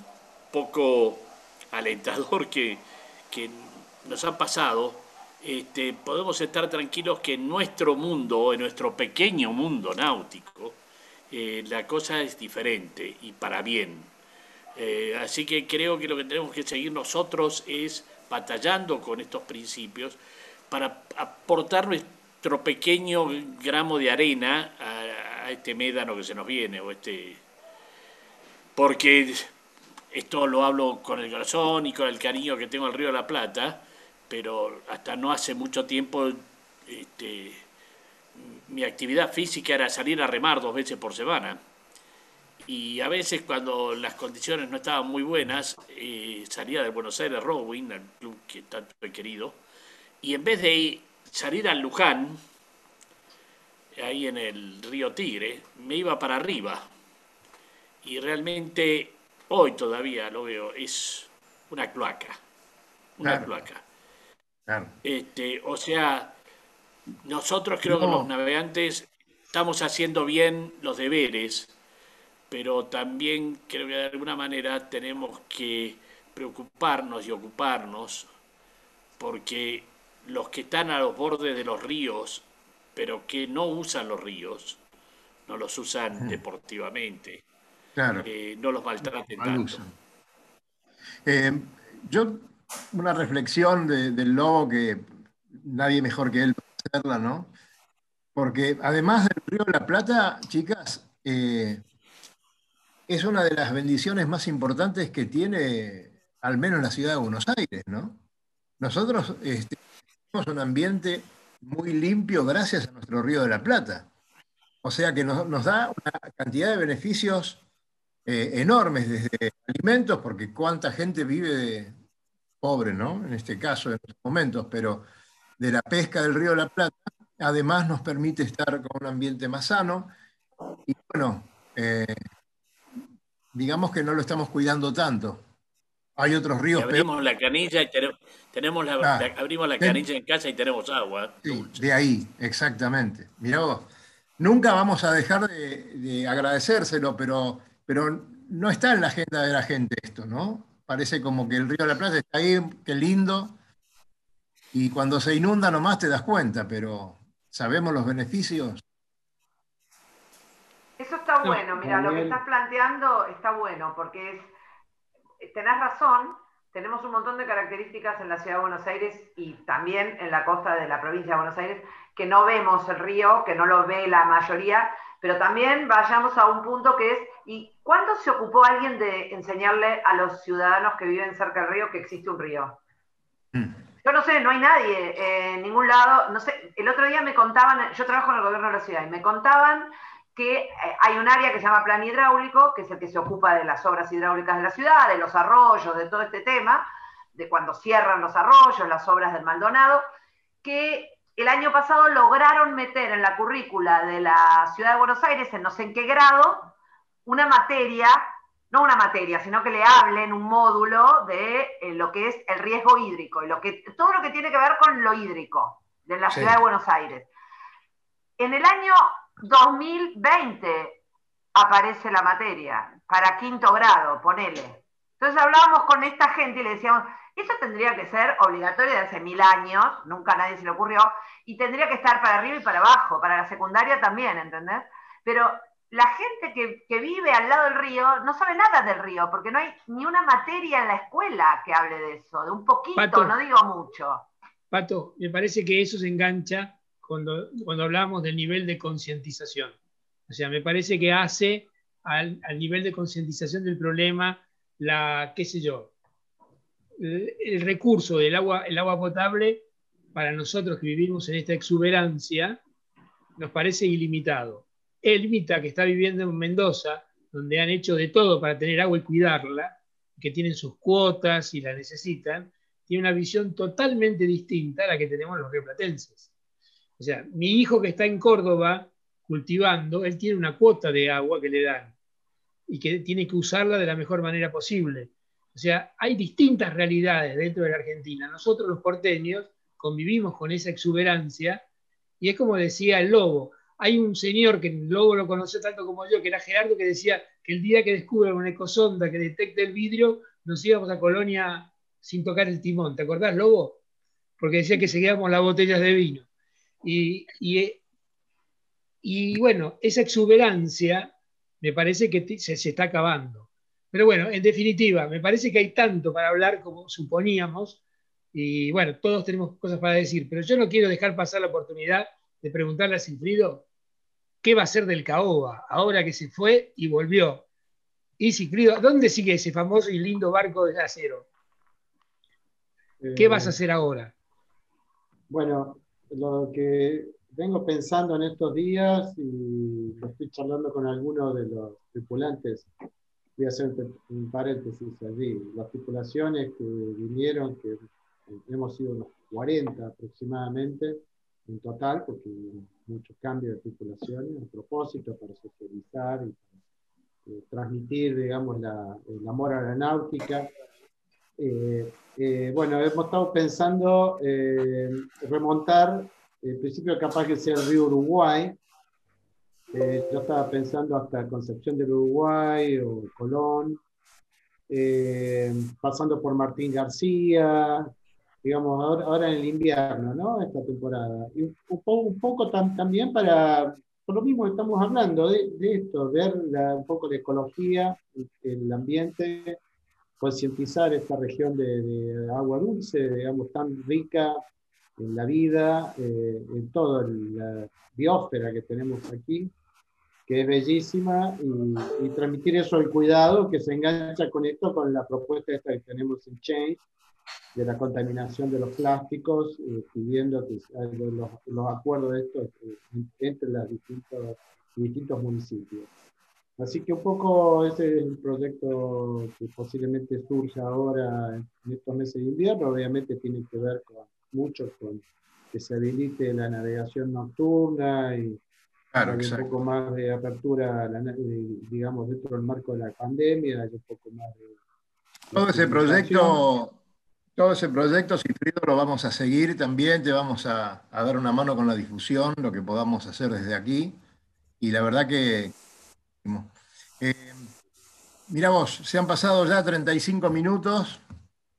H: poco alentador que, que nos ha pasado, este, podemos estar tranquilos que en nuestro mundo, en nuestro pequeño mundo náutico, eh, la cosa es diferente y para bien. Eh, así que creo que lo que tenemos que seguir nosotros es batallando con estos principios para aportar nuestro pequeño gramo de arena a, a este médano que se nos viene, o este porque esto lo hablo con el corazón y con el cariño que tengo al Río de la Plata, pero hasta no hace mucho tiempo este, mi actividad física era salir a remar dos veces por semana. Y a veces cuando las condiciones no estaban muy buenas, eh, salía de Buenos Aires Rowing, el club que tanto he querido, y en vez de salir al Luján, ahí en el río Tigre, me iba para arriba. Y realmente hoy todavía lo veo, es una cloaca, una cloaca. Este, o sea, nosotros creo que los navegantes estamos haciendo bien los deberes, pero también creo que de alguna manera tenemos que preocuparnos y ocuparnos porque los que están a los bordes de los ríos, pero que no usan los ríos, no los usan deportivamente, eh, no los maltraten tanto.
B: Eh, yo una reflexión del lobo que nadie mejor que él para hacerla, ¿no? Porque además del Río de la Plata, chicas, eh, es una de las bendiciones más importantes que tiene, al menos la ciudad de Buenos Aires, ¿no? Nosotros este, tenemos un ambiente muy limpio gracias a nuestro Río de la Plata. O sea que nos, da una cantidad de beneficios eh, enormes, desde alimentos, porque cuánta gente vive de, pobre, ¿no? En este caso, en estos momentos, pero de la pesca del río de la Plata, además nos permite estar con un ambiente más sano y bueno, eh, digamos que no lo estamos cuidando tanto. Hay otros ríos.
H: abrimos la canilla y tenemos, la, abrimos la canilla en casa y tenemos agua.
B: de ahí, exactamente. Mirá vos, nunca vamos a dejar de, de agradecérselo, pero, pero no está en la agenda de la gente esto, ¿no? Parece como que el río de la Plata está ahí, qué lindo, y cuando se inunda nomás te das cuenta, pero ¿sabemos los beneficios?
E: Eso está bueno, mira, lo que estás planteando está bueno, porque es, tenés razón, tenemos un montón de características en la ciudad de Buenos Aires y también en la costa de la provincia de Buenos Aires, que no vemos el río, que no lo ve la mayoría, pero también vayamos a un punto que es, ¿y cuándo se ocupó alguien de enseñarle a los ciudadanos que viven cerca del río que existe un río? Mm. Yo no sé, no hay nadie en ningún lado, no sé, el otro día me contaban, yo trabajo en el gobierno de la ciudad, y me contaban que eh, hay un área que se llama plan hidráulico, que es el que se ocupa de las obras hidráulicas de la ciudad, de los arroyos, de todo este tema, de cuando cierran los arroyos, las obras del Maldonado, que el año pasado lograron meter en la currícula de la ciudad de Buenos Aires, en no sé en qué grado, una materia, no una materia, sino que le hablen un módulo de eh, lo que es el riesgo hídrico, y lo que, todo lo que tiene que ver con lo hídrico de la ciudad de Buenos Aires. En el año 2020 aparece la materia, para quinto grado, ponele. Entonces hablábamos con esta gente y le decíamos, eso tendría que ser obligatorio de hace mil años, nunca a nadie se le ocurrió, y tendría que estar para arriba y para abajo, para la secundaria también, ¿entendés? Pero la gente que, vive al lado del río no sabe nada del río, porque no hay ni una materia en la escuela que hable de eso, de un poquito, no digo mucho.
C: Pato, me parece que eso se engancha cuando, cuando hablamos del nivel de concientización. O sea, me parece que hace al, nivel de concientización del problema la, qué sé yo, el, recurso del agua, el agua potable para nosotros que vivimos en esta exuberancia nos parece ilimitado el Mita, que está viviendo en Mendoza, donde han hecho de todo para tener agua y cuidarla, que tienen sus cuotas y la necesitan, tiene una visión totalmente distinta a la que tenemos los rioplatenses. O sea, mi hijo que está en Córdoba cultivando, él tiene una cuota de agua que le dan y que tiene que usarla de la mejor manera posible. O sea, hay distintas realidades dentro de la Argentina. Nosotros los porteños convivimos con esa exuberancia y es como decía el lobo, hay un señor que luego lo conoció tanto como yo, que era Gerardo, que decía que el día que descubra una ecosonda que detecte el vidrio, nos íbamos a Colonia sin tocar el timón. ¿Te acordás, Lobo? Porque decía que seguíamos las botellas de vino. Y, bueno, esa exuberancia me parece que se, se está acabando. Pero bueno, en definitiva, me parece que hay tanto para hablar como suponíamos. Y bueno, todos tenemos cosas para decir, pero yo no quiero dejar pasar la oportunidad de preguntarle a Silfrido qué va a ser del Caoba, ahora que se fue y volvió. Y Silfrido, ¿dónde sigue ese famoso y lindo barco de acero? ¿Qué vas a hacer ahora?
F: Bueno, lo que vengo pensando en estos días y lo estoy charlando con algunos de los tripulantes, voy a hacer un paréntesis allí, las tripulaciones que vinieron, que hemos sido unos 40 aproximadamente, en total, porque hay muchos cambios de tripulaciones a propósito para socializar y eh, transmitir, digamos, la, el amor a la náutica. Eh, eh, bueno, hemos estado pensando remontar, en principio capaz que sea el río Uruguay, yo estaba pensando hasta Concepción del Uruguay o Colón, pasando por Martín García, digamos, ahora, en el invierno, ¿no? Esta temporada. Y un, poco, un poco también para, por lo mismo estamos hablando, de, de esto, ver un poco la ecología, el ambiente, concientizar esta región de, agua dulce, digamos, tan rica en la vida, eh, en toda la biosfera que tenemos aquí, que es bellísima, y, y, transmitir eso el cuidado que se engancha con esto, con la propuesta esta que tenemos en Change, de la contaminación de los plásticos, eh, pidiendo que los, los, acuerdos de estos eh, entre los distintos, distintos municipios. Así que un poco ese es el proyecto que posiblemente surja ahora en estos meses de invierno. Obviamente tiene que ver con, mucho con que se habilite la navegación nocturna y claro, un poco más de apertura, digamos, dentro del marco de la pandemia, un poco más de...
B: Todo ese proyecto todo ese proyecto, Cifrido, lo vamos a seguir también, te vamos a, dar una mano con la difusión, lo que podamos hacer desde aquí. Y la verdad que... Eh, mira vos, se han pasado ya 35 minutos,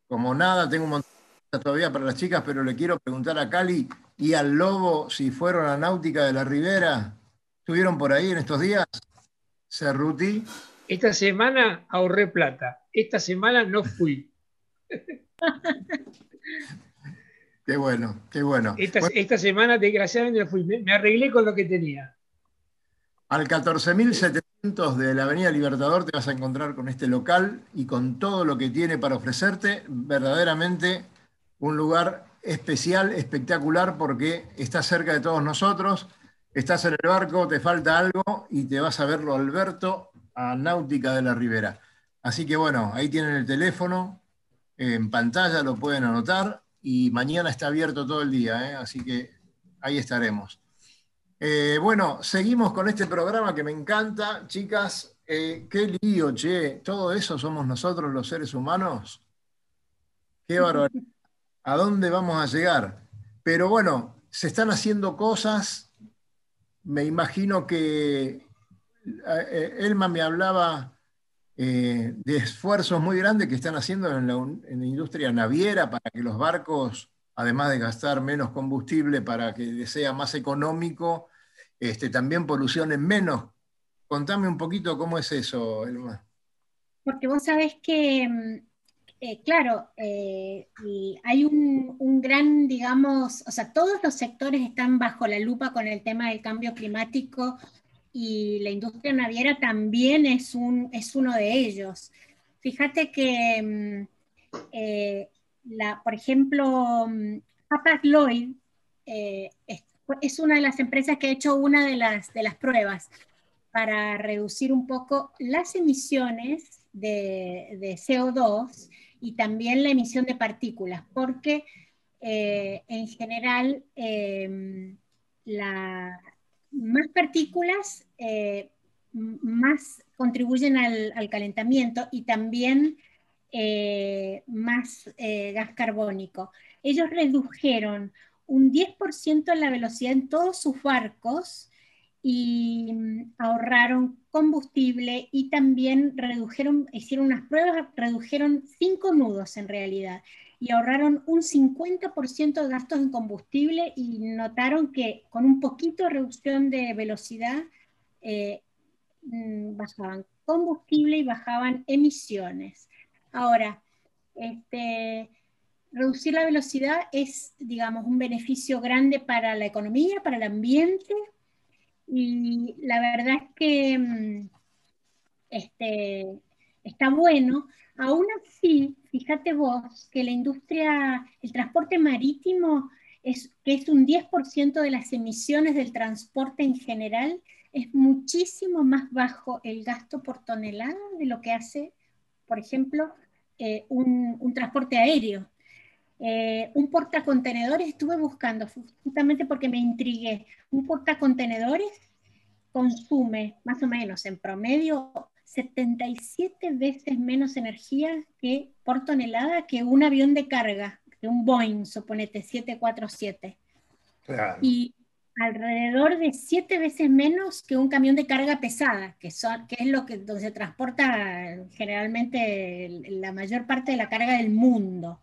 B: como nada, tengo un montón de todavía para las chicas, pero le quiero preguntar a Cali y al Lobo si fueron a Náutica de la Ribera. ¿Estuvieron por ahí en estos días? Cerruti.
C: Esta semana ahorré plata, esta semana no fui. *laughs* *laughs*
B: Qué bueno, qué bueno.
C: Esta, semana, desgraciadamente, fui, me, arreglé con lo que tenía.
B: Al 14.700 de la Avenida Libertador te vas a encontrar con este local y con todo lo que tiene para ofrecerte. Verdaderamente un lugar especial, espectacular, porque estás cerca de todos nosotros. Estás en el barco, te falta algo y te vas a verlo, Alberto, a Náutica de la Ribera. Así que bueno, ahí tienen el teléfono, en pantalla, lo pueden anotar y mañana está abierto todo el día, ¿eh? así que ahí estaremos. Eh, bueno, seguimos con este programa que me encanta, chicas. Eh, qué lío, che. Todo eso somos nosotros los seres humanos. Qué barbaridad. ¿A dónde vamos a llegar? Pero bueno, se están haciendo cosas. Me imagino que Elma me hablaba eh, de esfuerzos muy grandes que están haciendo en la, industria naviera para que los barcos, además de gastar menos combustible para que sea más económico, este, también polucionen menos Contame un poquito cómo es eso, Elma.
D: Porque vos sabés que, mm, eh, claro, eh, hay un, un, gran, digamos, o sea, todos los sectores están bajo la lupa con el tema del cambio climático y la industria naviera también es, un, es uno de ellos. Fíjate que, mm, eh, la, por ejemplo, mm, Papa Lloyd eh, es, una de las empresas que ha hecho una de las, de las pruebas para reducir un poco las emisiones de, de CO2 y también la emisión de partículas, porque eh, en general la, más partículas, eh, más contribuyen al, calentamiento y también eh, más eh, gas carbónico. Ellos redujeron un 10% la velocidad en todos sus barcos y mm, ahorraron combustible y también redujeron, hicieron unas pruebas, redujeron cinco nudos en realidad y ahorraron un 50% de gastos en combustible y notaron que con un poquito de reducción de velocidad eh, mm, bajaban combustible y bajaban emisiones. Ahora, este, reducir la velocidad es, digamos, un beneficio grande para la economía, para el ambiente, y la verdad es que mm, este, está bueno. Aún así, fíjate vos que la industria, el transporte marítimo, es, que es un 10% de las emisiones del transporte en general, es muchísimo más bajo el gasto por tonelada de lo que hace, por ejemplo, eh, un, transporte aéreo. Eh, un portacontenedores, estuve buscando justamente porque me intrigué, un portacontenedores consume más o menos en promedio 77 veces menos energía que por tonelada que un avión de carga, de un Boeing, suponete, 747. Y alrededor de 7 veces menos que un camión de carga pesada, que, son, que es lo que donde se transporta generalmente la mayor parte de la carga del mundo.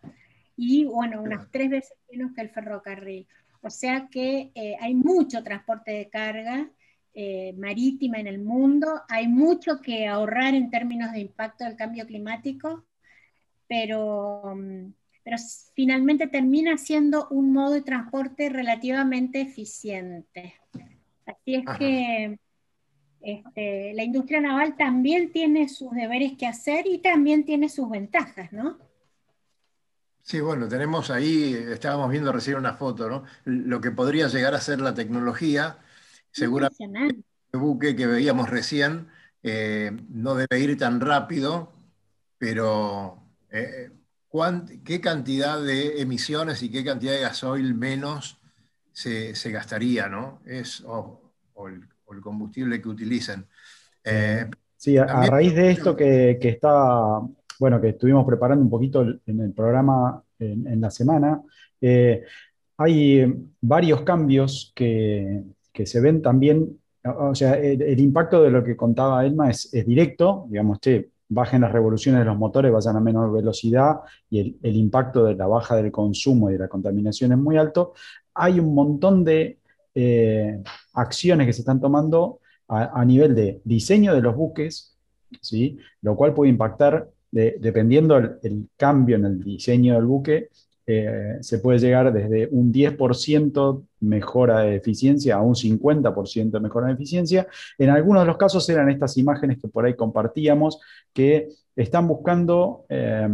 D: Y bueno, unas 3 veces menos que el ferrocarril. O sea que eh, hay mucho transporte de carga eh, marítima en el mundo. Hay mucho que ahorrar en términos de impacto del cambio climático, pero, mm, pero finalmente termina siendo un modo de transporte relativamente eficiente. Así es que este, la industria naval también tiene sus deberes que hacer y también tiene sus ventajas, ¿no?
B: Sí, bueno, tenemos ahí, estábamos viendo recién una foto, ¿no? Lo que podría llegar a ser la tecnología Seguramente el buque que veíamos recién eh, no debe ir tan rápido, pero eh, ¿qué cantidad de emisiones y qué cantidad de gasoil menos se, gastaría, ¿no? Es, o, el, combustible que utilicen.
G: Eh, sí, a, raíz de esto que, está, bueno, que estuvimos preparando un poquito en el programa en la semana, hay varios cambios que, que se ven también, o sea, el, impacto de lo que contaba Elma es, directo, digamos, che, bajen las revoluciones de los motores, vayan a menor velocidad y el, impacto de la baja del consumo y de la contaminación es muy alto. Hay un montón de eh, acciones que se están tomando a, nivel de diseño de los buques, ¿sí? lo cual puede impactar, dependiendo el, cambio en el diseño del buque, eh, se puede llegar desde un 10% mejora de eficiencia a un 50% mejora de eficiencia. En algunos de los casos eran estas imágenes que por ahí compartíamos, que están buscando eh,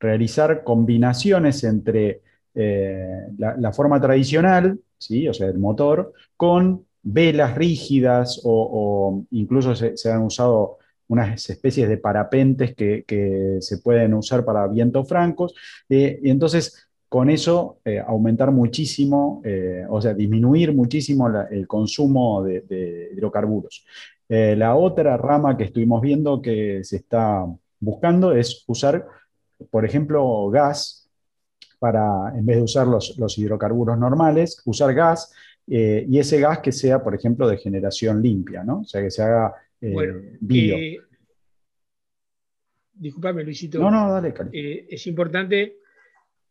G: realizar combinaciones entre eh, la, forma tradicional, ¿sí? o sea, el motor, con velas rígidas o, incluso se han usado unas especies de parapentes que, se pueden usar para vientos francos. Eh, y entonces, con eso, eh, aumentar muchísimo, eh, o sea, disminuir muchísimo el consumo de, hidrocarburos. la otra rama que estuvimos viendo que se está buscando es usar, por ejemplo, gas para, en vez de usar los, hidrocarburos normales, usar gas y ese gas que sea, por ejemplo, de generación limpia, ¿no? O sea, que se haga eh, bueno,
C: disculpame, Luisito.
G: No, no, dale,
C: eh, es importante.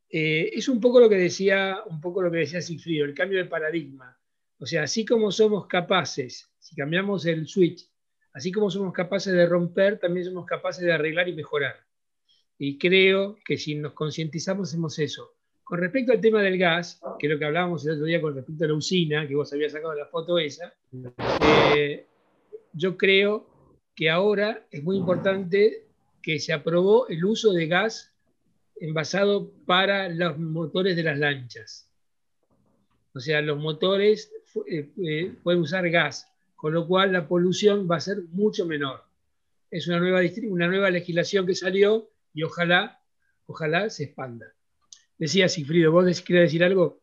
C: Eh, es un poco lo que decía, un poco lo que decía Sigfrido, el cambio de paradigma. O sea, así como somos capaces, si cambiamos el switch Así como somos capaces de romper, también somos capaces de arreglar y mejorar. Y creo que si nos concientizamos, hacemos eso. Con respecto al tema del gas, que es lo que hablábamos el otro día con respecto a la usina, que vos habías sacado la foto esa, eh, yo creo que ahora es muy importante que se aprobó el uso de gas envasado para los motores de las lanchas. O sea, los motores eh, eh, pueden usar gas, con lo cual la polución va a ser mucho menor. Es una nueva, una nueva legislación que salió y ojalá, ojalá se expanda. Decía Sigfrido, ¿vos querías decir algo?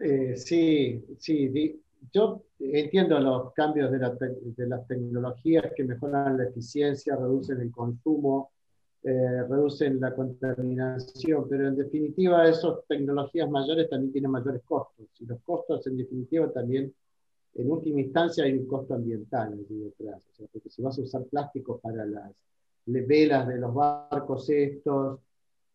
F: Eh, sí, sí. Yo entiendo los cambios de, de, las tecnologías que mejoran la eficiencia, reducen el consumo, eh, reducen la contaminación, pero en definitiva esas tecnologías mayores también tienen mayores costos. Y los costos en definitiva también, en última instancia, hay un costo ambiental detrás. O sea, porque si vas a usar plásticos para las velas de los barcos estos,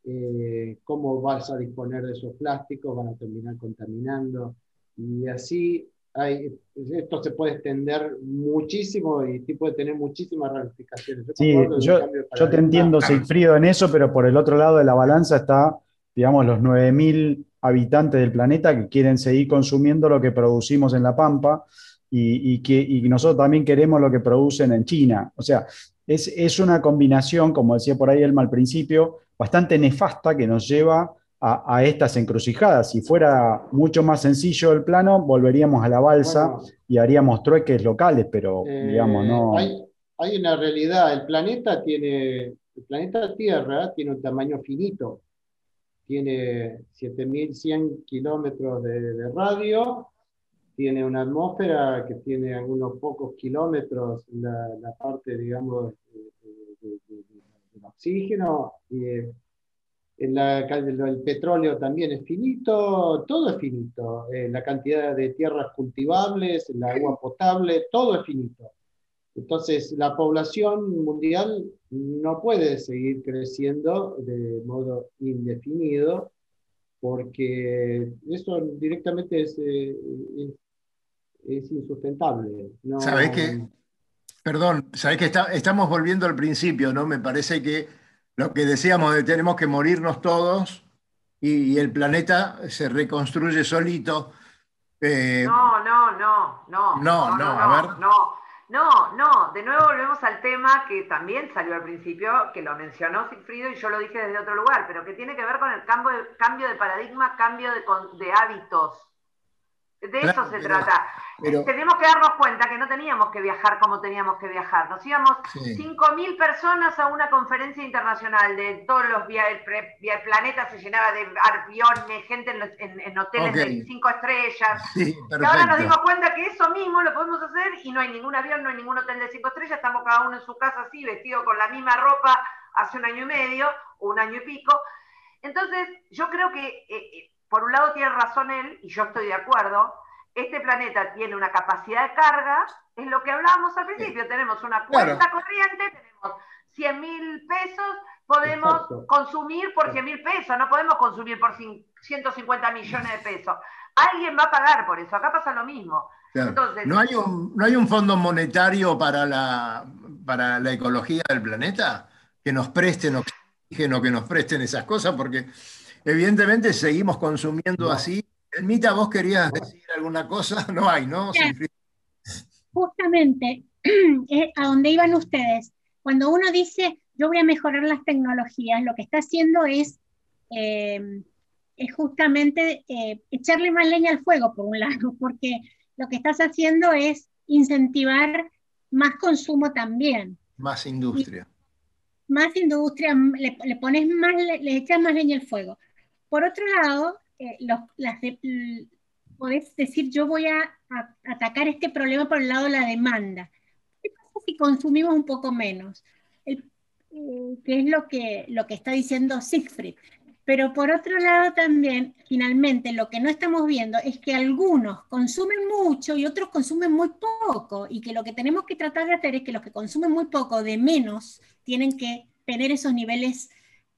F: eh, cómo vas a disponer de esos plásticos, van a terminar contaminando. Y así hay, esto se puede extender muchísimo y puede tener muchísimas ramificaciones.
G: sí, yo, yo te entiendo, Sigfrido, en eso, pero por el otro lado de la balanza está, digamos, los 9.000 habitantes del planeta que quieren seguir consumiendo lo que producimos en La Pampa y, y que y nosotros también queremos lo que producen en China. O sea, es, es una combinación, como decía por ahí Elma al principio, bastante nefasta que nos lleva a, estas encrucijadas. Si fuera mucho más sencillo el plano, volveríamos a la balsa y haríamos trueques locales, pero eh, digamos, no.
F: Hay, hay, una realidad, el planeta tiene, el planeta Tierra tiene un tamaño finito, tiene 7100 kilómetros de, radio, tiene una atmósfera que tiene algunos pocos kilómetros la, la parte, digamos, del oxígeno, y el petróleo también es finito, todo es finito, eh, la cantidad de tierras cultivables, el agua potable, todo es finito. Entonces, la población mundial no puede seguir creciendo de modo indefinido porque eso directamente es, eh, es, insustentable.
B: ¿Sabes qué? Perdón, sabes que estamos volviendo al principio, ¿no? Me parece que lo que decíamos de tenemos que morirnos todos y, el planeta se reconstruye solito.
E: Eh, no, no, no, no.
B: No, no, a ver.
E: No, no, no. De nuevo volvemos al tema que también salió al principio, que lo mencionó Sigfrido y yo lo dije desde otro lugar, pero que tiene que ver con el cambio de, cambio de paradigma, cambio de, de hábitos. De eso se trata. Tenemos que darnos cuenta que no teníamos que viajar como teníamos que viajar. Nos íbamos 5.000 personas a una conferencia internacional de todos los viajes. El planeta se llenaba de aviones, gente en, hoteles de 5 estrellas. *laughs* y ahora nos dimos cuenta que eso mismo lo podemos hacer y no hay ningún avión, no hay ningún hotel de 5 estrellas. Estamos cada uno en su casa así, vestido con la misma ropa hace un año y medio o un año y pico. Entonces, yo creo que eh, eh, por un lado tiene razón él, y yo estoy de acuerdo, este planeta tiene una capacidad de carga, es lo que hablábamos al principio, tenemos una cuenta corriente, tenemos 100 mil pesos, podemos consumir por 100 mil pesos, no podemos consumir por 150 millones de pesos. Alguien va a pagar por eso, acá pasa lo mismo.
B: ¿No, hay un, ¿No hay un fondo monetario para la, para la ecología del planeta? Que nos presten oxígeno, que nos presten esas cosas, porque evidentemente seguimos consumiendo así. Elmita, vos querías decir alguna cosa, *laughs* no hay, ¿no?
D: Justamente, *clears throat* a dónde iban ustedes. Cuando uno dice, yo voy a mejorar las tecnologías, lo que está haciendo es, em, es justamente eh, echarle más leña al fuego, por un lado, *laughs* porque lo que estás haciendo es incentivar más consumo también.
B: Más industria.
D: más industria, le, pones más, le echas más leña al fuego. Por otro lado, eh, las podés decir, yo voy a, atacar este problema por el lado de la demanda. ¿Qué pasa si consumimos un poco menos? Eh, que es lo que, lo que está diciendo Siegfried. Pero por otro lado también, finalmente, lo que no estamos viendo es que algunos consumen mucho y otros consumen muy poco, y que lo que tenemos que tratar de hacer es que los que consumen muy poco de menos tienen que tener esos niveles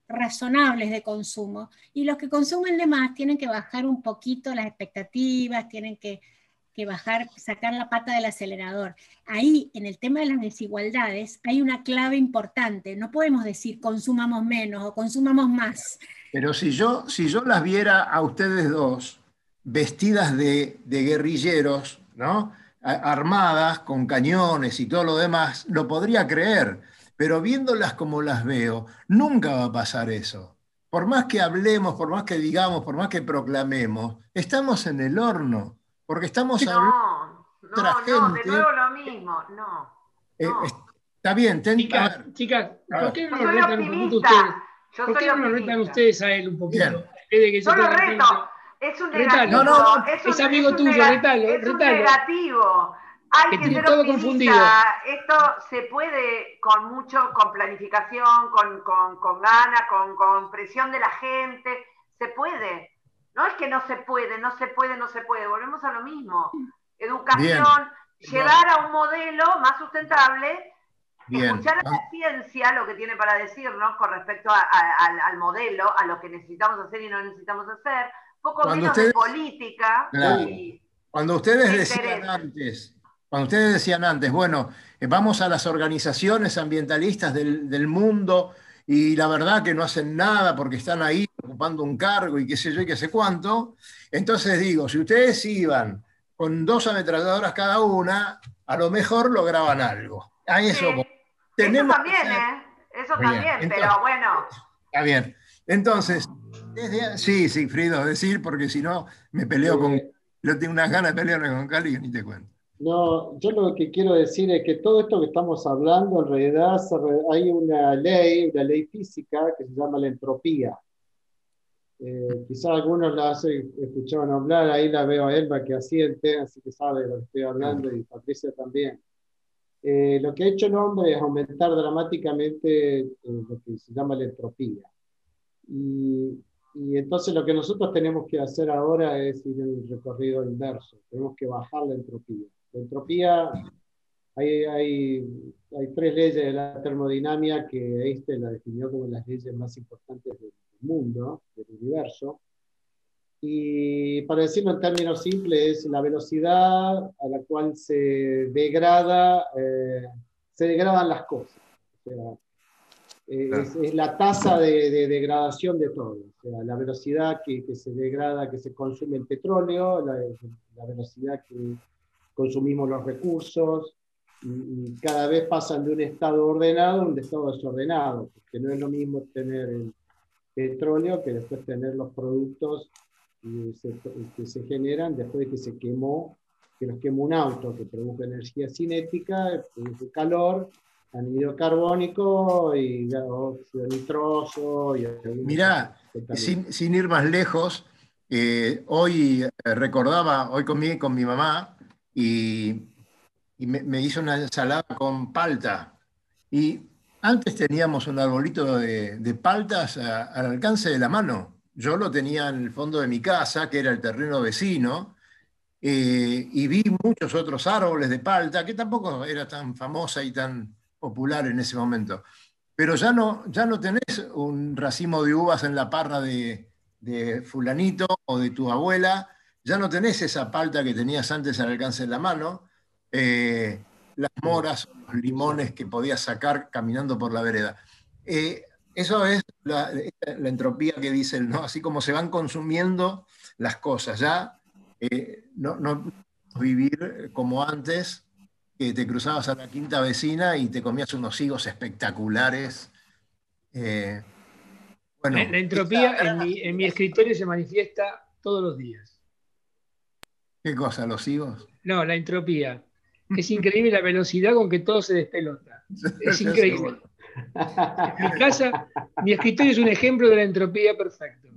D: razonables de consumo y los que consumen de más tienen que bajar un poquito las expectativas, tienen que que bajar, sacar la pata del acelerador. Ahí, en el tema de las desigualdades, hay una clave importante. No podemos decir consumamos menos o consumamos más.
B: Pero si yo, si yo las viera a ustedes dos vestidas de, de guerrilleros, ¿no? armadas con cañones y todo lo demás, lo podría creer, pero viéndolas como las veo, nunca va a pasar eso. Por más que hablemos, por más que digamos, por más que proclamemos, estamos en el horno, porque estamos
E: hablando no, no, de nuevo lo mismo, no.
B: Eh, está bien, ten,
C: chicas, chicas, ¿por qué no lo retan un poquito ustedes? ¿Por qué no lo retan ustedes a él un poquito?
E: Yo lo reto. Es un negativo. No, no, es,
C: es amigo tuyo, retalo. Es un
E: negativo. Hay que, ser todo confundido. Esto se puede con mucho, con planificación, con, con, con ganas, con, con presión de la gente. Se puede. No es que no se puede, no se puede, no se puede. Volvemos a lo mismo. Educación, llegar a un modelo más sustentable, escuchar a la ciencia lo que tiene para decirnos con respecto al modelo, a lo que necesitamos hacer y no necesitamos hacer poco menos de política.
B: cuando ustedes decían antes, cuando ustedes decían antes, bueno, eh, vamos a las organizaciones ambientalistas del, mundo y la verdad que no hacen nada porque están ahí ocupando un cargo y qué sé yo y qué sé cuánto, entonces digo, si ustedes iban con dos ametralladoras cada una, a lo mejor lograban algo. A eso,
E: tenemos eso también, ¿eh? Eso también, pero bueno.
B: Está bien. Entonces, sí, sí, Frido, decir, porque si no me peleo con. Yo tengo unas ganas de pelearme con Cali que ni te cuento.
F: No, yo lo que quiero decir es que todo esto que estamos hablando, en realidad hay una ley, una ley física que se llama la entropía. Eh, quizás algunos la escucharon hablar, ahí la veo a Elba que asiente, así que sabe lo que estoy hablando y Patricia también. Eh, lo que ha hecho el hombre es aumentar dramáticamente eh, lo que se llama la entropía. Y, y entonces lo que nosotros tenemos que hacer ahora es ir en el recorrido inverso, tenemos que bajar la entropía. La entropía, hay, hay, hay tres leyes de la termodinámica que Einstein la definió como las leyes más importantes del mundo, del universo. Y para decirlo en términos simples, es la velocidad a la cual se degrada, eh, se degradan las cosas. O sea, eh, es, la tasa de, degradación de todo, o sea, la velocidad que, se degrada, que se consume el petróleo, la, velocidad que consumimos los recursos, y, cada vez pasan de un estado ordenado a un estado desordenado, porque no es lo mismo tener el petróleo que después tener los productos que se, que se generan después de que se quemó, que los quemó un auto, que produjo energía cinética, produce calor, anhídrido carbónico y óxido nitroso. Y
B: Mirá, sin, ir más lejos, eh, hoy eh, recordaba, hoy comí con mi mamá y, me, hizo una ensalada con palta. Y antes teníamos un arbolito de, paltas al alcance de la mano. Yo lo tenía en el fondo de mi casa, que era el terreno vecino, eh, y vi muchos otros árboles de palta, que tampoco era tan famosa y tan popular en ese momento. Pero ya no, ya no tenés un racimo de uvas en la parra de, fulanito o de tu abuela, ya no tenés esa palta que tenías antes al alcance de la mano, eh, las moras, los limones que podías sacar caminando por la vereda. Eh, eso es la, entropía que dicen, ¿no? Así como se van consumiendo las cosas, ya eh, no, no vivir como antes, que te cruzabas a la quinta vecina y te comías unos higos espectaculares.
C: Bueno, la, entropía en, mi, escritorio se manifiesta todos los días.
B: ¿Qué cosa, los higos?
C: No, la entropía. *laughs* Es increíble la velocidad con que todo se despelota. *laughs* Es increíble. mi casa, mi escritorio es un ejemplo de la entropía perfecto.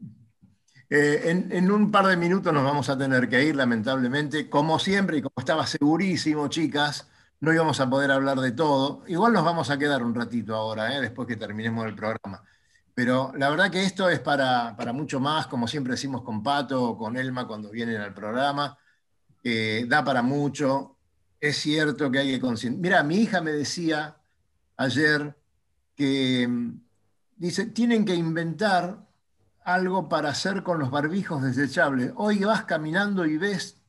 B: Eh, en, un par de minutos nos vamos a tener que ir, lamentablemente. Como siempre, y como estaba segurísimo, chicas, no íbamos a poder hablar de todo. Igual nos vamos a quedar un ratito ahora, ¿eh? después que terminemos el programa. Pero la verdad que esto es para, mucho más, como siempre decimos con Pato o con Elma cuando vienen al programa. Da para mucho. Es cierto que hay que concienciar. Mira, mi hija me decía ayer que mm, dice, tienen que inventar algo para hacer con los barbijos desechables. Hoy vas caminando y ves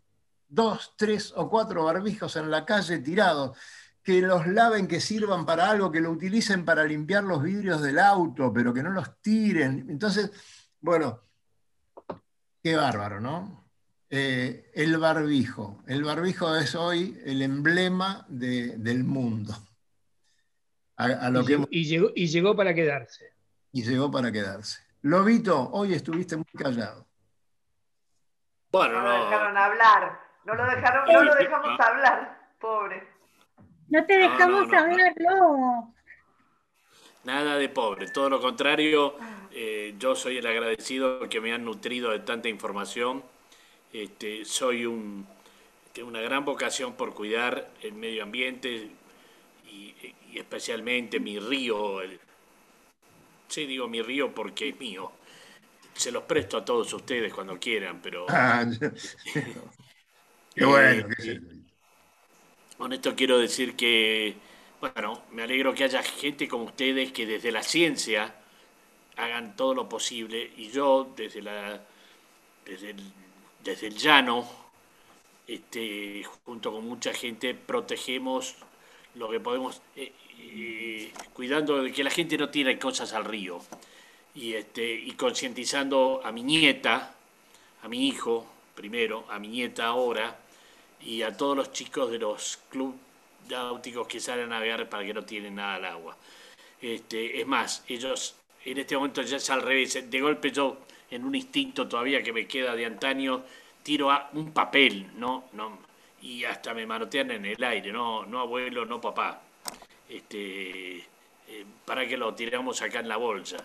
B: dos, tres o cuatro barbijos en la calle tirados, que los laven, que sirvan para algo, que lo utilicen para limpiar los vidrios del auto, pero que no los tiren. Entonces, bueno, qué bárbaro, ¿no? Eh, el barbijo. El barbijo es hoy el emblema del mundo.
C: y, llegó, y llegó para quedarse.
B: Y llegó para quedarse. Lobito, hoy estuviste muy callado.
E: Bueno, no lo dejaron hablar. No lo, dejaron, no lo dejamos hablar, pobre.
D: No te dejamos hablar, Lobo.
H: Nada de pobre, todo lo contrario, eh, yo soy el agradecido que me han nutrido de tanta información este, soy un, tengo una gran vocación por cuidar el medio ambiente y, especialmente mi río. sí, digo mi río porque es mío. Se los presto a todos ustedes cuando quieran, pero... *laughs* Ah, *laughs*
B: qué bueno.
H: Eh, con esto quiero decir que, bueno, me alegro que haya gente como ustedes que desde la ciencia hagan todo lo posible y yo desde la desde el desde el llano, este, junto con mucha gente, protegemos lo que podemos, eh, eh, cuidando de que la gente no tire cosas al río y, este, y concientizando a mi nieta, a mi hijo primero, a mi nieta ahora y a todos los chicos de los clubes náuticos que salen a navegar para que no tienen nada al agua. Este, es más, ellos en este momento ya es al revés, de golpe yo en un instinto todavía que me queda de antaño, tiro a un papel, ¿no? no y hasta me manotean en el aire, no, no abuelo, no papá. Este, eh, para que lo tiramos acá en la bolsa.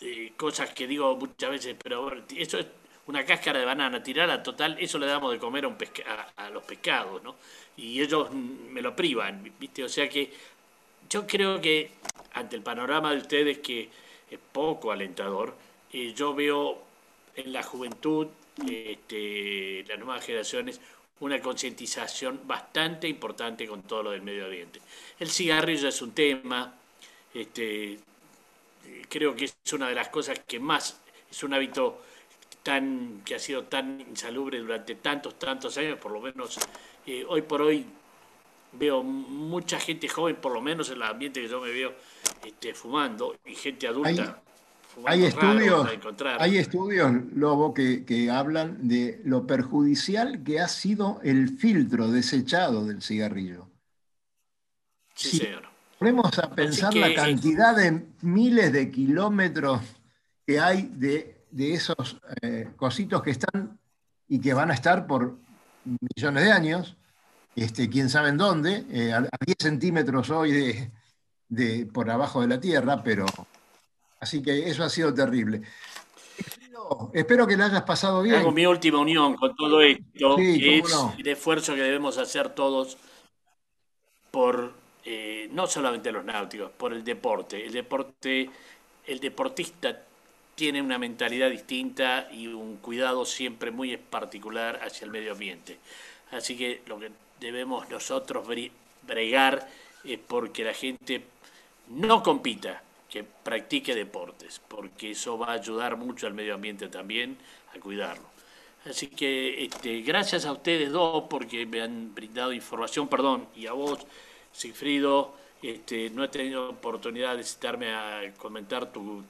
H: Eh, cosas que digo muchas veces, pero eso es una cáscara de banana, tirarla total, eso le damos de comer a, a, los pescados, ¿no? Y ellos me lo privan, ¿viste? O sea que yo creo que ante el panorama de ustedes que es poco alentador, eh, yo veo en la juventud, este, las nuevas generaciones, una concientización bastante importante con todo lo del medio ambiente. El cigarrillo es un tema, este, creo que es una de las cosas que más, es un hábito tan, que ha sido tan insalubre durante tantos, tantos años, por lo menos eh, hoy por hoy veo mucha gente joven, por lo menos en el ambiente que yo me veo este, fumando, y gente adulta
B: hay estudios, hay estudios, Lobo, que, hablan de lo perjudicial que ha sido el filtro desechado del cigarrillo.
H: Sí, señor.
B: Ponemos a pensar la cantidad de miles de kilómetros que hay de, esos eh, cositos que están y que van a estar por millones de años, este, quién sabe en dónde, eh, a, 10 centímetros hoy de, por abajo de la Tierra, pero Así que eso ha sido terrible. Espero, que le hayas pasado bien.
H: Hago mi última unión con todo esto, es el esfuerzo que debemos hacer todos por eh, no solamente los náuticos, por el deporte. El deporte, el deportista tiene una mentalidad distinta y un cuidado siempre muy particular hacia el medio ambiente. Así que lo que debemos nosotros bregar es porque la gente no compita, que practique deportes, porque eso va a ayudar mucho al medio ambiente también a cuidarlo. Así que este, gracias a ustedes dos porque me han brindado información, perdón, y a vos, Sigfrido, este, no he tenido oportunidad de citarme a comentar tu,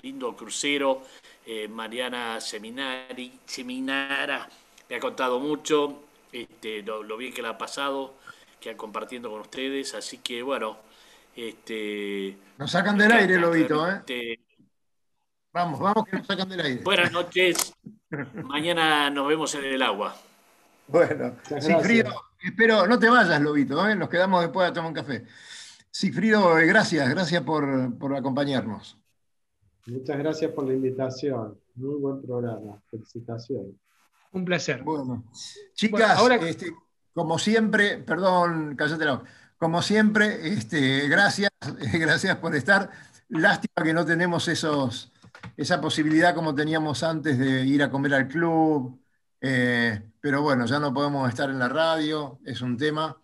H: lindo crucero. Eh, Mariana Seminari, Seminara me ha contado mucho, este, lo, lo bien que la ha pasado, que ha compartiendo con ustedes. Así que bueno, este,
B: nos sacan del aire, Lobito, ¿eh? Vamos, vamos que nos sacan del aire.
H: Buenas *laughs* noches. Mañana nos vemos en el agua.
B: Bueno, Sigfrido, espero, no te vayas, Lobito, ¿eh? nos quedamos después a tomar un café. Sigfrido, eh, gracias, gracias por, por acompañarnos.
F: Muchas gracias por la invitación. Muy buen programa. Felicitaciones.
C: Un placer.
B: Bueno, chicas, ahora... Este, como siempre, perdón, cállate la como siempre, este, gracias, *laughs* gracias por estar. Lástima que no tenemos esos, esa posibilidad como teníamos antes de ir a comer al club, eh, pero bueno, ya no podemos estar en la radio, es un tema,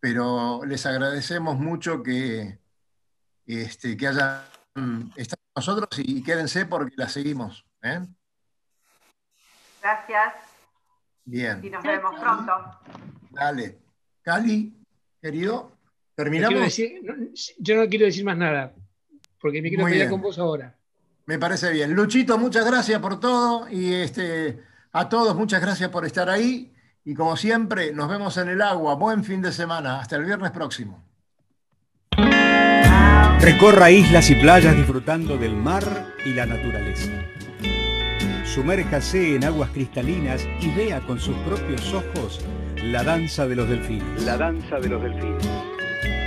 B: pero les agradecemos mucho que, este, que hayan estado con nosotros y quédense porque la seguimos. ¿eh?
E: Gracias.
B: Bien.
E: Y nos vemos pronto.
B: Dale. Cali, querido, terminamos.
C: yo no quiero decir más nada, porque me quiero pelear con vos ahora.
B: Me parece bien. Luchito, muchas gracias por todo y este, a todos muchas gracias por estar ahí. Y como siempre, nos vemos en el agua. Buen fin de semana. Hasta el viernes próximo.
I: Recorra islas y playas disfrutando del mar y la naturaleza. Sumérjase en aguas cristalinas y vea con sus propios ojos la danza de los delfines.
J: La danza de los delfines.